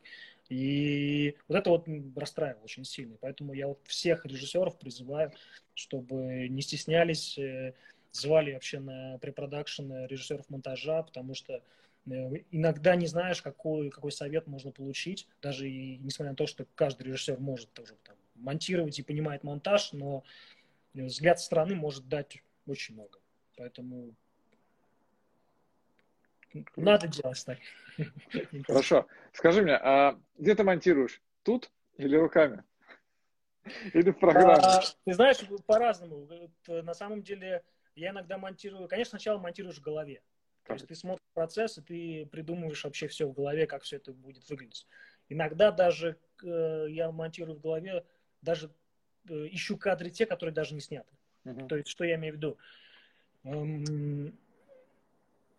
И вот это вот расстраивало очень сильно. Поэтому я вот всех режиссеров призываю, чтобы не стеснялись, э, звали вообще на препродакшн режиссеров монтажа, потому что Э, иногда не знаешь, какой, какой совет можно получить, даже и несмотря на то, что каждый режиссер может тоже там, монтировать и понимает монтаж, но взгляд со стороны может дать очень много. Поэтому надо делать так. Хорошо. Скажи мне, а где ты монтируешь? Тут или руками? Или в программе? А, ты знаешь, по-разному. На самом деле, я иногда монтирую... Конечно, сначала монтируешь в голове. То есть ты смотришь процесс, и ты придумываешь вообще все в голове, как все это будет выглядеть. Иногда даже э, я монтирую в голове, даже э, ищу кадры те, которые даже не сняты. Uh-huh. То есть, что я имею в виду? Эм,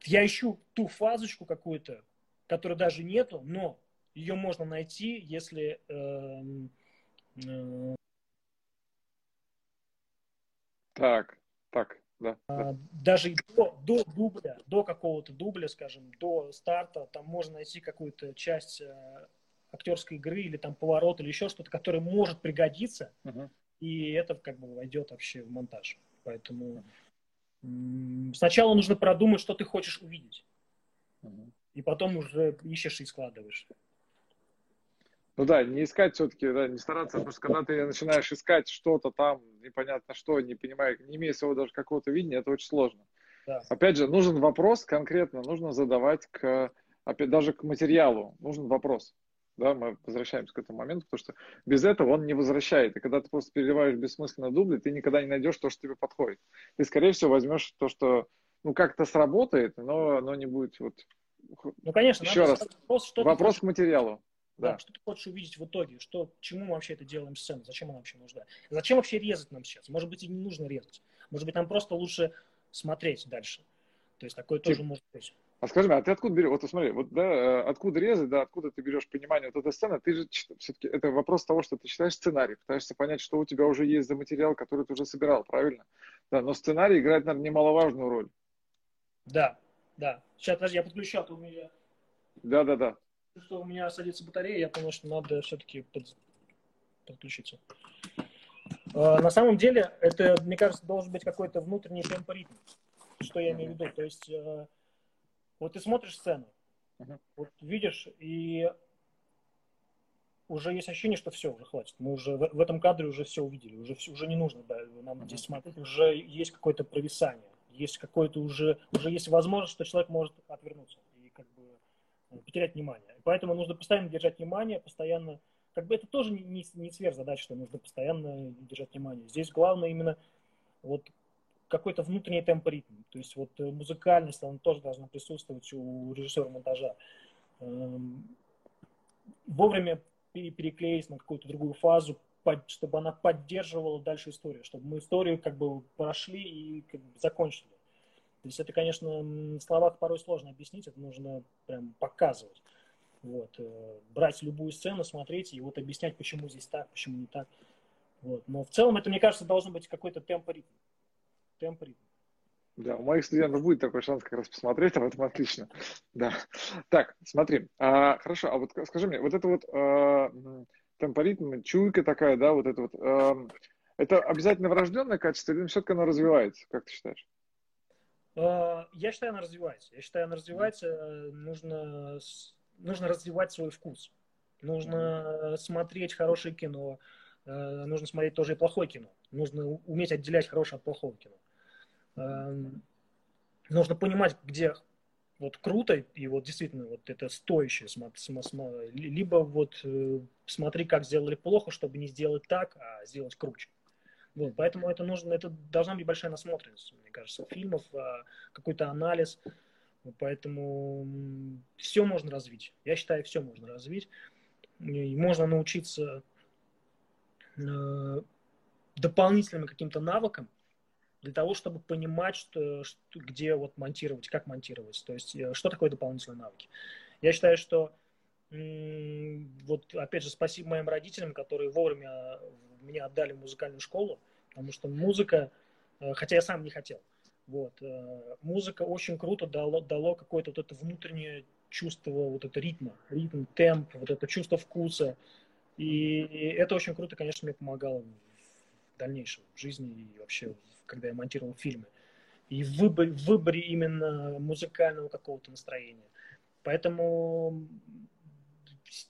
я ищу ту фазочку какую-то, которой даже нету, но ее можно найти, если эм, э, так, так, да, да. Даже до, до дубля, до какого-то дубля, скажем, до старта, там можно найти какую-то часть э, актерской игры или там поворот или еще что-то, которое может пригодиться, uh-huh. и это как бы войдет вообще в монтаж. Поэтому uh-huh. Сначала нужно продумать, что ты хочешь увидеть, и потом уже ищешь и складываешь. Ну да, не искать все-таки, да, не стараться, потому что когда ты начинаешь искать что-то там, непонятно что, не понимая, не имея своего даже какого-то видения, это очень сложно. Да. Опять же, нужен вопрос конкретно, нужно задавать к, опять, даже к материалу, нужен вопрос. Да, мы возвращаемся к этому моменту, потому что без этого он не возвращает. И когда ты просто переливаешь бессмысленно дубли, ты никогда не найдешь то, что тебе подходит. Ты, скорее всего, возьмешь то, что ну, как-то сработает, но, но не будет вот... Ну, конечно, еще раз. Вопрос, что вопрос к материалу. Да. да. Что ты хочешь увидеть в итоге? Что, чему мы вообще это делаем сцену? Зачем она вообще нужна? Зачем вообще резать нам сейчас? Может быть, и не нужно резать. Может быть, нам просто лучше смотреть дальше. То есть такое тоже может быть. А скажи мне, а ты откуда берешь? Вот смотри, вот да, э, откуда резать, да, откуда ты берешь понимание вот этой сцены? Ты же все-таки это вопрос того, что ты читаешь сценарий, пытаешься понять, что у тебя уже есть за материал, который ты уже собирал, правильно? Да, но сценарий играет, наверное, немаловажную роль. Да, да. Сейчас, подожди, я подключал, а у меня. Да, да, да что у меня садится батарея, я понял, что надо все-таки под... подключиться. А, на самом деле, это, мне кажется, должен быть какой-то внутренний темпоритм. Что я имею в виду? То есть, э, вот ты смотришь сцену, вот видишь, и уже есть ощущение, что все, уже хватит. Мы уже в, в этом кадре уже все увидели, уже, все, уже не нужно да, нам здесь смотреть, уже есть какое-то провисание, есть какое-то уже, уже есть возможность, что человек может отвернуться и как бы потерять внимание. Поэтому нужно постоянно держать внимание, постоянно... Как бы это тоже не, не, не сверхзадача, что нужно постоянно держать внимание. Здесь главное именно вот какой-то внутренний темп ритм. То есть вот э, музыкальность, она тоже должна присутствовать у режиссера монтажа. Эм, вовремя переклеить на какую-то другую фазу, чтобы она поддерживала дальше историю, чтобы мы историю как бы прошли и как бы закончили. То есть это, конечно, в порой сложно объяснить, это нужно прям показывать. Вот. Э, брать любую сцену, смотреть и вот объяснять, почему здесь так, почему не так. Вот. Но в целом это, мне кажется, должно быть какой-то темпоритм. Темпоритм. Да, у моих студентов будет такой шанс как раз посмотреть, об этом отлично. Да. Так, смотри. А, хорошо, а вот скажи мне, вот это вот а, темпоритм, чуйка такая, да, вот это вот, а, это обязательно врожденное качество или все-таки оно развивается, как ты считаешь? А, я считаю, она развивается. Я считаю, она развивается. Нужно нужно развивать свой вкус. Нужно смотреть хорошее кино, э, нужно смотреть тоже и плохое кино. Нужно уметь отделять хорошее от плохого кино. Эм, нужно понимать, где вот круто и вот действительно вот это стоящее, либо вот э, смотри, как сделали плохо, чтобы не сделать так, а сделать круче. Вот, поэтому это нужно, это должна быть большая насмотренность, мне кажется, фильмов, а, какой-то анализ. Поэтому все можно развить. Я считаю, все можно развить. И можно научиться э, дополнительным каким-то навыкам для того, чтобы понимать, что, что, где вот монтировать, как монтировать. То есть, э, что такое дополнительные навыки. Я считаю, что вот опять же спасибо моим родителям, которые вовремя меня отдали в музыкальную школу, потому что музыка, э, хотя я сам не хотел, вот, э, музыка очень круто дало, дало какое-то вот это внутреннее чувство вот это ритма, ритм, темп, вот это чувство вкуса. И это очень круто, конечно, мне помогало в дальнейшем в жизни и вообще, когда я монтировал фильмы. И в выборе, в выборе именно музыкального какого-то настроения. Поэтому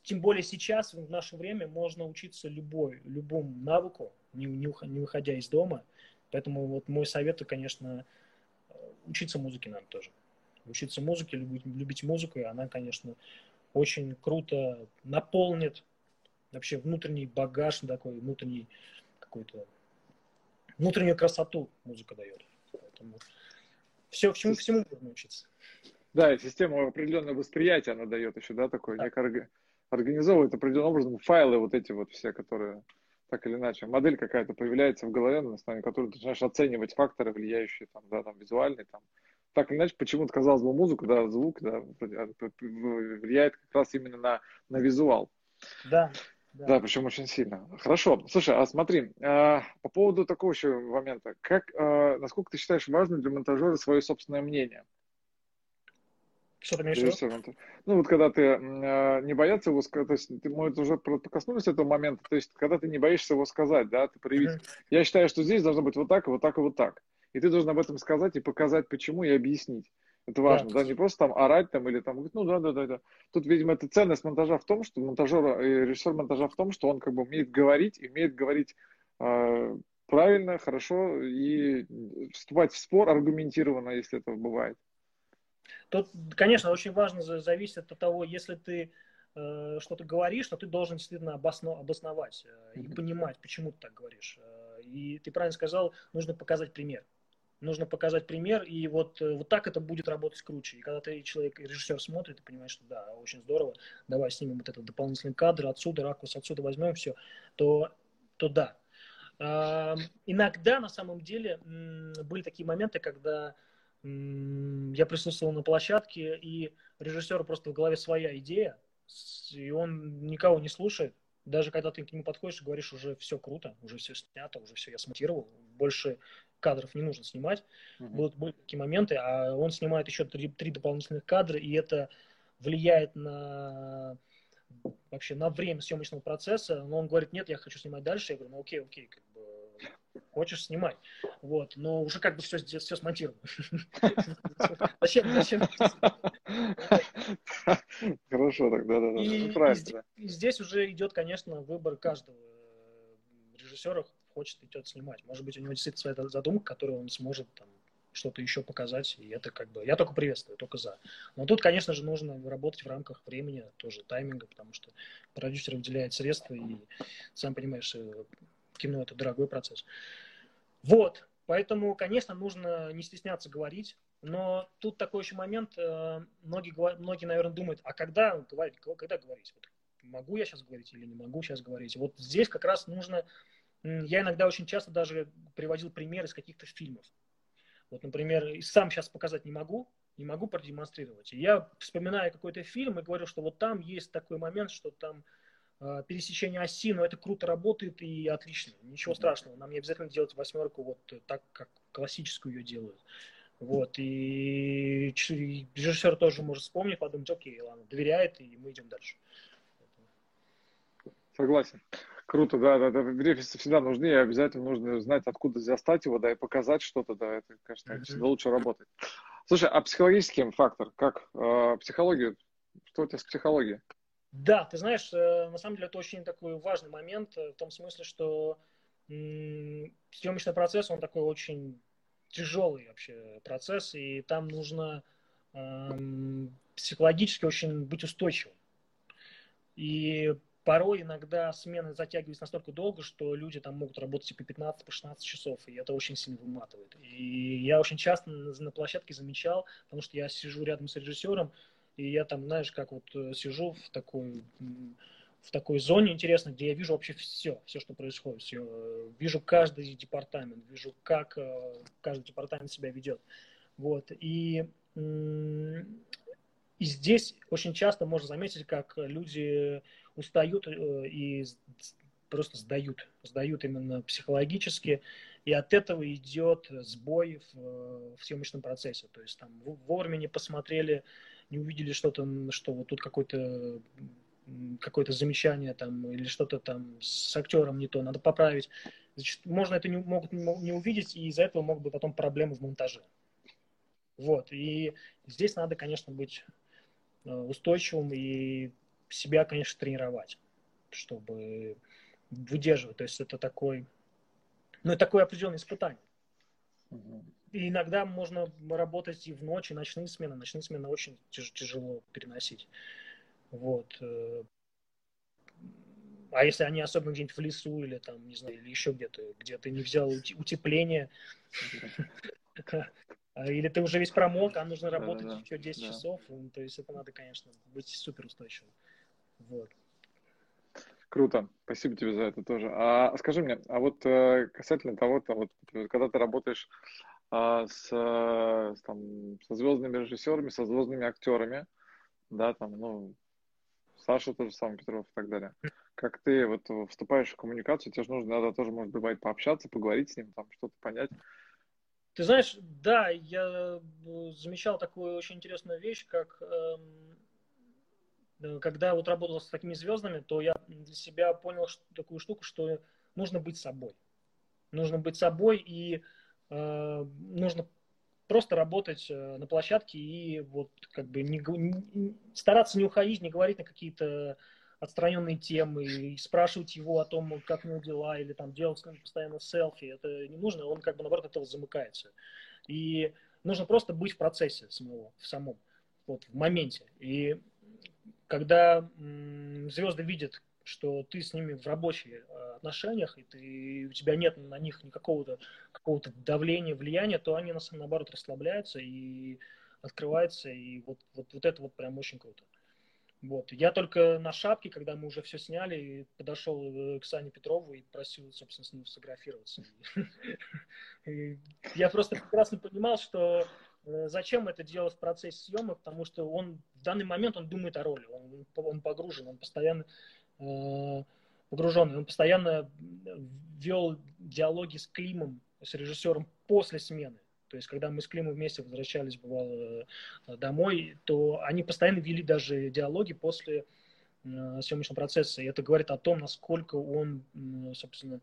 тем более сейчас, в наше время, можно учиться любой, любому навыку, не, не, не выходя из дома. Поэтому вот мой совет, конечно, учиться музыке надо тоже. Учиться музыке, любить, любить музыку, и она, конечно, очень круто наполнит вообще внутренний багаж такой, внутренний какой-то внутреннюю красоту музыка дает. Поэтому все, всему, всему можно учиться. Да, и система определенное восприятие она дает еще, да, такое, да. некое организовывает определенным образом файлы вот эти вот все, которые так или иначе, модель какая-то появляется в голове, на основании которой ты начинаешь оценивать факторы, влияющие там, да, там, визуальные, там, так или иначе, почему-то, казалось бы, музыка, да, звук, да, влияет как раз именно на, на визуал. Да. Да. да, причем очень сильно. Хорошо. Слушай, а смотри, а, по поводу такого еще момента, как, а, насколько ты считаешь важным для монтажера свое собственное мнение? Что ты имеешь в виду? Ну, вот когда ты э, не боятся его сказать, то есть ты, мы уже коснулись этого момента, то есть когда ты не боишься его сказать, да, ты проявить. Mm-hmm. Я считаю, что здесь должно быть вот так, вот так и вот так. И ты должен об этом сказать и показать, почему, и объяснить. Это важно, да, да не просто там орать там или там, говорить, ну да, да, да, да. Тут, видимо, это ценность монтажа в том, что монтажер, режиссер монтажа в том, что он как бы умеет говорить, умеет говорить э, правильно, хорошо и вступать в спор аргументированно, если это бывает. Тут, конечно, очень важно зависит от того, если ты э, что-то говоришь, но ты должен действительно обосно, обосновать э, и понимать, почему ты так говоришь. Э, и ты правильно сказал, нужно показать пример. Нужно показать пример, и вот, э, вот так это будет работать круче. И когда ты человек, режиссер смотрит, ты понимаешь, что да, очень здорово, давай снимем вот этот дополнительный кадр, отсюда ракурс, отсюда возьмем все, то, то да. Э, иногда на самом деле были такие моменты, когда я присутствовал на площадке, и режиссеру просто в голове своя идея, и он никого не слушает. Даже когда ты к нему подходишь и говоришь, уже все круто, уже все снято, уже все я смонтировал, больше кадров не нужно снимать. Uh-huh. Будут, будут такие моменты, а он снимает еще три, три дополнительных кадра, и это влияет на вообще на время съемочного процесса. Но он говорит, нет, я хочу снимать дальше. Я говорю, ну окей, окей, как бы хочешь, снимай. Вот, но уже как бы все, все смонтировано. Зачем, зачем? Хорошо, тогда, да, да. И здесь уже идет, конечно, выбор каждого режиссера, хочет идет снимать. Может быть, у него действительно своя задумка, которую он сможет там что-то еще показать, и это как бы, я только приветствую, только за. Но тут, конечно же, нужно работать в рамках времени, тоже тайминга, потому что продюсер выделяет средства, и сам понимаешь, э, кино это дорогой процесс. Вот, поэтому, конечно, нужно не стесняться говорить, но тут такой еще момент, э, многие, многие, наверное, думают, а когда говорить, когда говорить? Вот, могу я сейчас говорить или не могу сейчас говорить? Вот здесь как раз нужно, я иногда очень часто даже приводил примеры из каких-то фильмов. Вот, например, сам сейчас показать не могу, не могу продемонстрировать. И я вспоминаю какой-то фильм и говорю, что вот там есть такой момент, что там Э, пересечение оси, но это круто работает и отлично. Ничего страшного. Нам не обязательно делать восьмерку вот так, как классическую ее делают. Вот, и режиссер тоже может вспомнить, подумать, окей, ладно, доверяет, и мы идем дальше. Согласен. Круто, да, да, да. Референсы всегда нужны, и обязательно нужно знать, откуда достать его, да, и показать что-то, да, это, конечно, mm-hmm. всегда лучше работает. Слушай, а психологический фактор, как э, психология, что у тебя с психологией? Да, ты знаешь, э, на самом деле это очень такой важный момент э, в том смысле, что съемочный процесс, он такой очень тяжелый вообще процесс, и там нужно эм, психологически очень быть устойчивым. И порой иногда смены затягиваются настолько долго, что люди там могут работать и по 15, по 16 часов, и это очень сильно выматывает. И я очень часто на площадке замечал, потому что я сижу рядом с режиссером, и я там, знаешь, как вот э, сижу в такой, в такой зоне интересной, где я вижу вообще все, все, что происходит. Все. Э, вижу каждый департамент, вижу, как э, каждый департамент себя ведет. Вот. И и здесь очень часто можно заметить, как люди устают э, и просто сдают, сдают именно психологически, и от этого идет сбой в, в съемочном процессе. То есть там вовремя не посмотрели, не увидели что-то, что вот тут какой-то какое-то замечание там или что-то там с актером не то, надо поправить. Значит, можно это не, могут не увидеть, и из-за этого могут быть потом проблемы в монтаже. Вот, и здесь надо, конечно, быть э, устойчивым и себя, конечно, тренировать, чтобы выдерживать. То есть это такой, ну, это такое определенное испытание. И иногда можно работать и в ночь, и ночные смены. Ночные смены очень тяж- тяжело переносить. Вот. Э, а если они особенно где-нибудь в лесу или там, не знаю, или еще где-то, где ты не взял утепление, или ты уже весь промок, а нужно работать еще 10 часов, ну, то есть это надо, конечно, быть супер устойчивым. Вот. Круто, спасибо тебе за это тоже. А скажи мне, а вот э, касательно того, там, вот, когда ты работаешь а, с, там, со звездными режиссерами, со звездными актерами, да, там, ну, Саша тоже сам, Петров и так далее. Как ты вот вступаешь в коммуникацию, тебе же нужно надо тоже, может, бывает, пообщаться, поговорить с ним, там что-то понять. Ты знаешь, да, я э, замечал такую очень интересную вещь, как эм, э, когда вот работал с такими звездами, то я для себя понял что, такую штуку, что нужно быть собой. Нужно быть собой и э, нужно просто работать э, на площадке и вот как бы не, не, стараться не уходить, не говорить на какие-то отстраненные темы и спрашивать его о том, как у него дела, или там делать постоянно селфи. Это не нужно, он как бы наоборот этого замыкается. И нужно просто быть в процессе самого, в самом, вот в моменте. И когда звезды видят, что ты с ними в рабочих э, отношениях, и ты, у тебя нет на них никакого какого давления, влияния, то они, наоборот, расслабляются и открываются, и вот, вот, вот это вот прям очень круто. Вот. Я только на шапке, когда мы уже все сняли, подошел э, к Сане Петрову и просил, собственно, с ним сфотографироваться. Я просто прекрасно понимал, что э, зачем это делать в процессе съемок, потому что он данный момент он думает о роли, он, он погружен, он постоянно Э, погруженный. Он постоянно вел диалоги с Климом, с режиссером после смены. То есть, когда мы с Климом вместе возвращались, бывало, э, домой, то они постоянно вели даже диалоги после э, съемочного процесса. И это говорит о том, насколько он, собственно,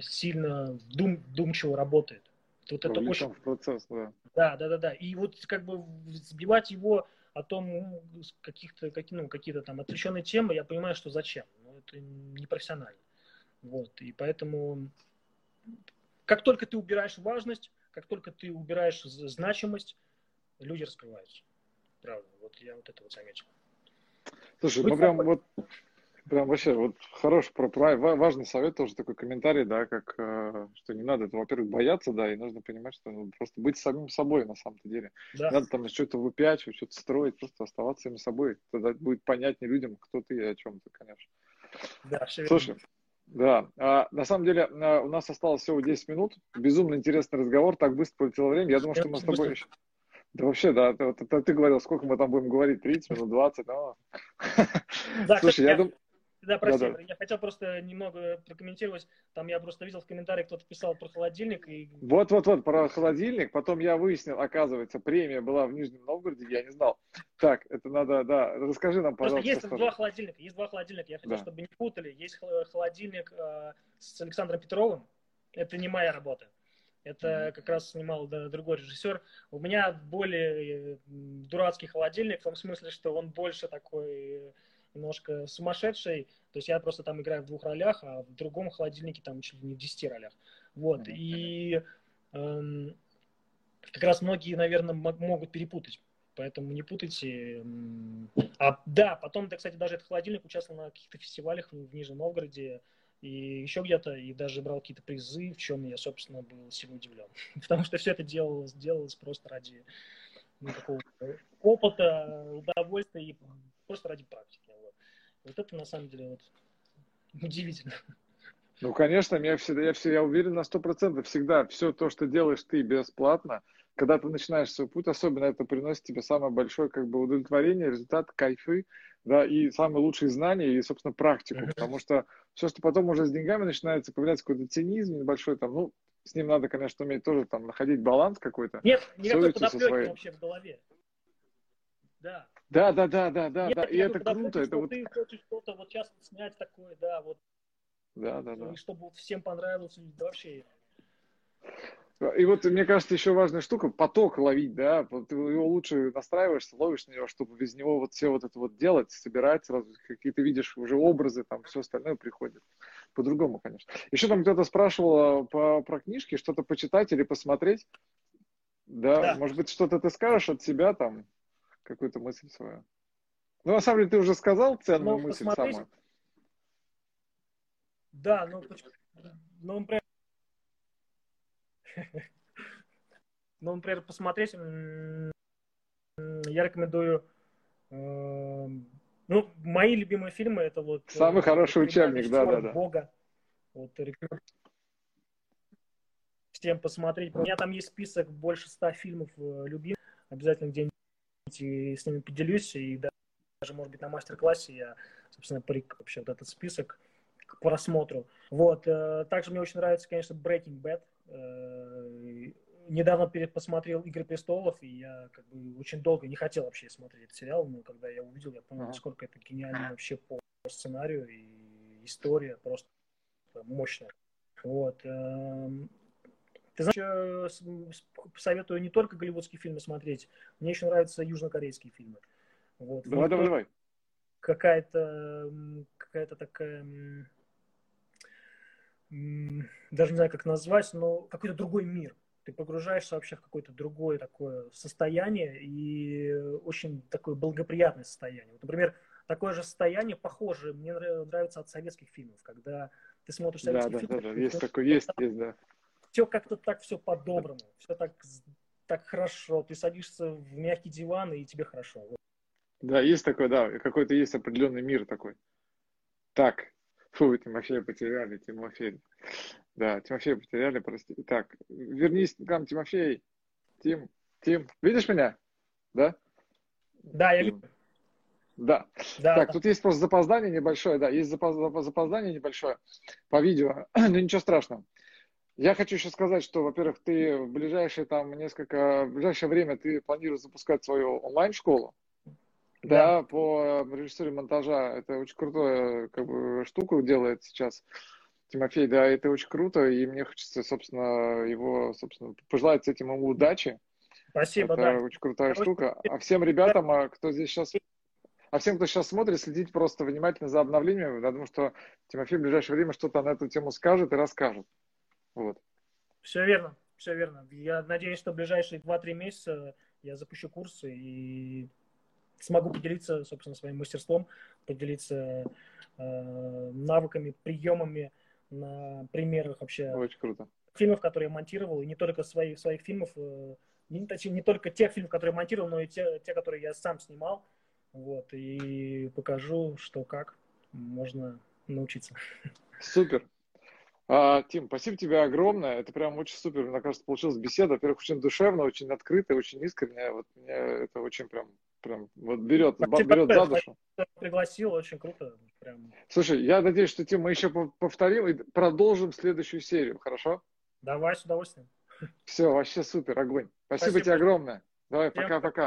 сильно дум, думчиво работает. Вот это очень... в процесс, да. Да, да, да, да. И вот как бы сбивать его о том, ну, каких-то, какие, ну, какие-то там отвлеченные темы, я понимаю, что зачем. Ну, это непрофессионально. Вот. И поэтому, как только ты убираешь важность, как только ты убираешь значимость, люди раскрываются. Правда. Вот я вот это вот заметил. Слушай, Быть ну прям вот Прям вообще, вот хороший, про, важный совет, тоже такой комментарий, да, как, э, что не надо это, во-первых, бояться, да, и нужно понимать, что ну, просто быть самим собой на самом-то деле. Да. надо там что-то выпячивать, что-то строить, просто оставаться самим собой. Тогда будет понятнее людям, кто ты и о чем ты, конечно. Да, Слушай, да, а, на самом деле а, у нас осталось всего 10 минут. Безумно интересный разговор, так быстро полетело время. Я думаю, что мы с тобой еще... Да вообще, да, ты, ты, ты говорил, сколько мы там будем говорить, 30 минут, 20, но... Да, Слушай, я думаю... Да, прости, да, да. я хотел просто немного прокомментировать. Там я просто видел в комментариях, кто-то писал про холодильник. И... Вот-вот-вот, про холодильник. Потом я выяснил, оказывается, премия была в Нижнем Новгороде, я не знал. Так, это надо, да, расскажи нам, пожалуйста. Просто есть скажи. два холодильника, есть два холодильника, я хотел, да. чтобы не путали. Есть холодильник э, с Александром Петровым, это не моя работа. Это как раз снимал да, другой режиссер. У меня более э, дурацкий холодильник, в том смысле, что он больше такой немножко сумасшедший. То есть я просто там играю в двух ролях, а в другом холодильнике там чуть ли не в десяти ролях. Вот. Mm-hmm. И эм, как раз многие, наверное, могут перепутать. Поэтому не путайте. А да, потом, да, кстати, даже этот холодильник участвовал на каких-то фестивалях в Нижнем Новгороде и еще где-то, и даже брал какие-то призы, в чем я, собственно, был сильно удивлен. Потому что все это делалось, делалось просто ради ну, какого-то опыта, удовольствия и просто ради практики. Вот это на самом деле вот удивительно. Ну, конечно, я всегда, я, всегда, я уверен на сто процентов всегда, все то, что делаешь ты бесплатно, когда ты начинаешь свой путь, особенно это приносит тебе самое большое как бы удовлетворение, результат, кайфы, да, и самые лучшие знания и, собственно, практику, потому что все, что потом уже с деньгами начинается, появляется какой-то цинизм небольшой, там, ну, с ним надо, конечно, уметь тоже там находить баланс какой-то. Нет, никакой подоплеки своей... вообще в голове. Да. Да, да, да, да, да, да. И это круто. Это вот... Ты хочешь что-то вот сейчас снять такое, да, вот. Да, да, да. И чтобы всем понравилось, вообще. И вот, мне кажется, еще важная штука, поток ловить, да, вот его лучше настраиваешься, ловишь на него, чтобы без него вот все вот это вот делать, собирать сразу, какие то видишь уже образы, там все остальное приходит. По-другому, конечно. Еще там кто-то спрашивал э, по, про книжки, что-то почитать или посмотреть. Да, да. может быть, что-то ты скажешь от себя там, какую-то мысль свою. Ну, на самом деле, ты уже сказал ценную ну, мысль посмотреть... самую. Да, ну, ну, например, ну, например, посмотреть, я рекомендую, эм, ну, мои любимые фильмы это вот... Самый э, хороший учебник, да, да, да. Бога. Вот, всем посмотреть. У меня там есть список больше ста фильмов э, любимых. Обязательно где-нибудь с ними поделюсь. И даже, может быть, на мастер-классе я, собственно, парик вообще вот этот список к просмотру. Вот. Э, также мне очень нравится, конечно, Breaking Bad. Э, недавно посмотрел «Игры престолов», и я как бы очень долго не хотел вообще смотреть этот сериал, но когда я увидел, я понял, насколько это гениально вообще по сценарию, и история просто мощная. Вот. Ты знаешь, советую не только голливудские фильмы смотреть, мне еще нравятся южнокорейские фильмы. Вот. Давай, давай, давай. Какая-то какая-то такая даже не знаю, как назвать, но какой-то другой мир. Ты погружаешься вообще в какое-то другое такое состояние и очень такое благоприятное состояние. Вот, например, такое же состояние похоже, мне нравится от советских фильмов, когда ты смотришь советские да, фильмы. Да, да, есть такое, есть, есть, да. Все как-то так все по-доброму, все так, так хорошо. Ты садишься в мягкий диван, и тебе хорошо. Да, есть такой, да, какой-то есть определенный мир такой. Так, Фу, Тимофея потеряли, Тимофей. Да, Тимофея потеряли, прости. Так, вернись к нам, Тимофей. Тим, Тим, видишь меня? Да? Да, я вижу. Да. да. Так, тут есть просто запоздание небольшое, да, есть запоздание небольшое по видео, но ничего страшного. Я хочу еще сказать, что, во-первых, ты в ближайшее там несколько, в ближайшее время ты планируешь запускать свою онлайн-школу. Да, по режиссуре монтажа это очень крутая как бы, штуку делает сейчас Тимофей, да, это очень круто, и мне хочется, собственно, его, собственно, пожелать с этим ему удачи. Спасибо, это да. очень крутая это штука. А всем ребятам, а кто здесь сейчас, а всем, кто сейчас смотрит, следите просто внимательно за обновлениями, потому что Тимофей в ближайшее время что-то на эту тему скажет и расскажет. Вот. Все верно, все верно. Я надеюсь, что в ближайшие 2-3 месяца я запущу курсы и смогу поделиться, собственно, своим мастерством, поделиться э, навыками, приемами на примерах вообще. Очень круто. Фильмов, которые я монтировал, и не только своих, своих фильмов, э, не, точнее, не только тех фильмов, которые я монтировал, но и те, те, которые я сам снимал. Вот, и покажу, что как можно научиться. Супер. А, Тим, спасибо тебе огромное. Это прям очень супер. Мне кажется, получилась беседа. Во-первых, очень душевно, очень открытая, очень искренняя. Вот мне это очень прям прям вот берет, Спасибо берет за душу. Пригласил, очень круто. Прям. Слушай, я надеюсь, что Тим, мы еще повторим и продолжим следующую серию, хорошо? Давай, с удовольствием. Все, вообще супер, огонь. Спасибо, Спасибо. тебе огромное. Давай, пока-пока.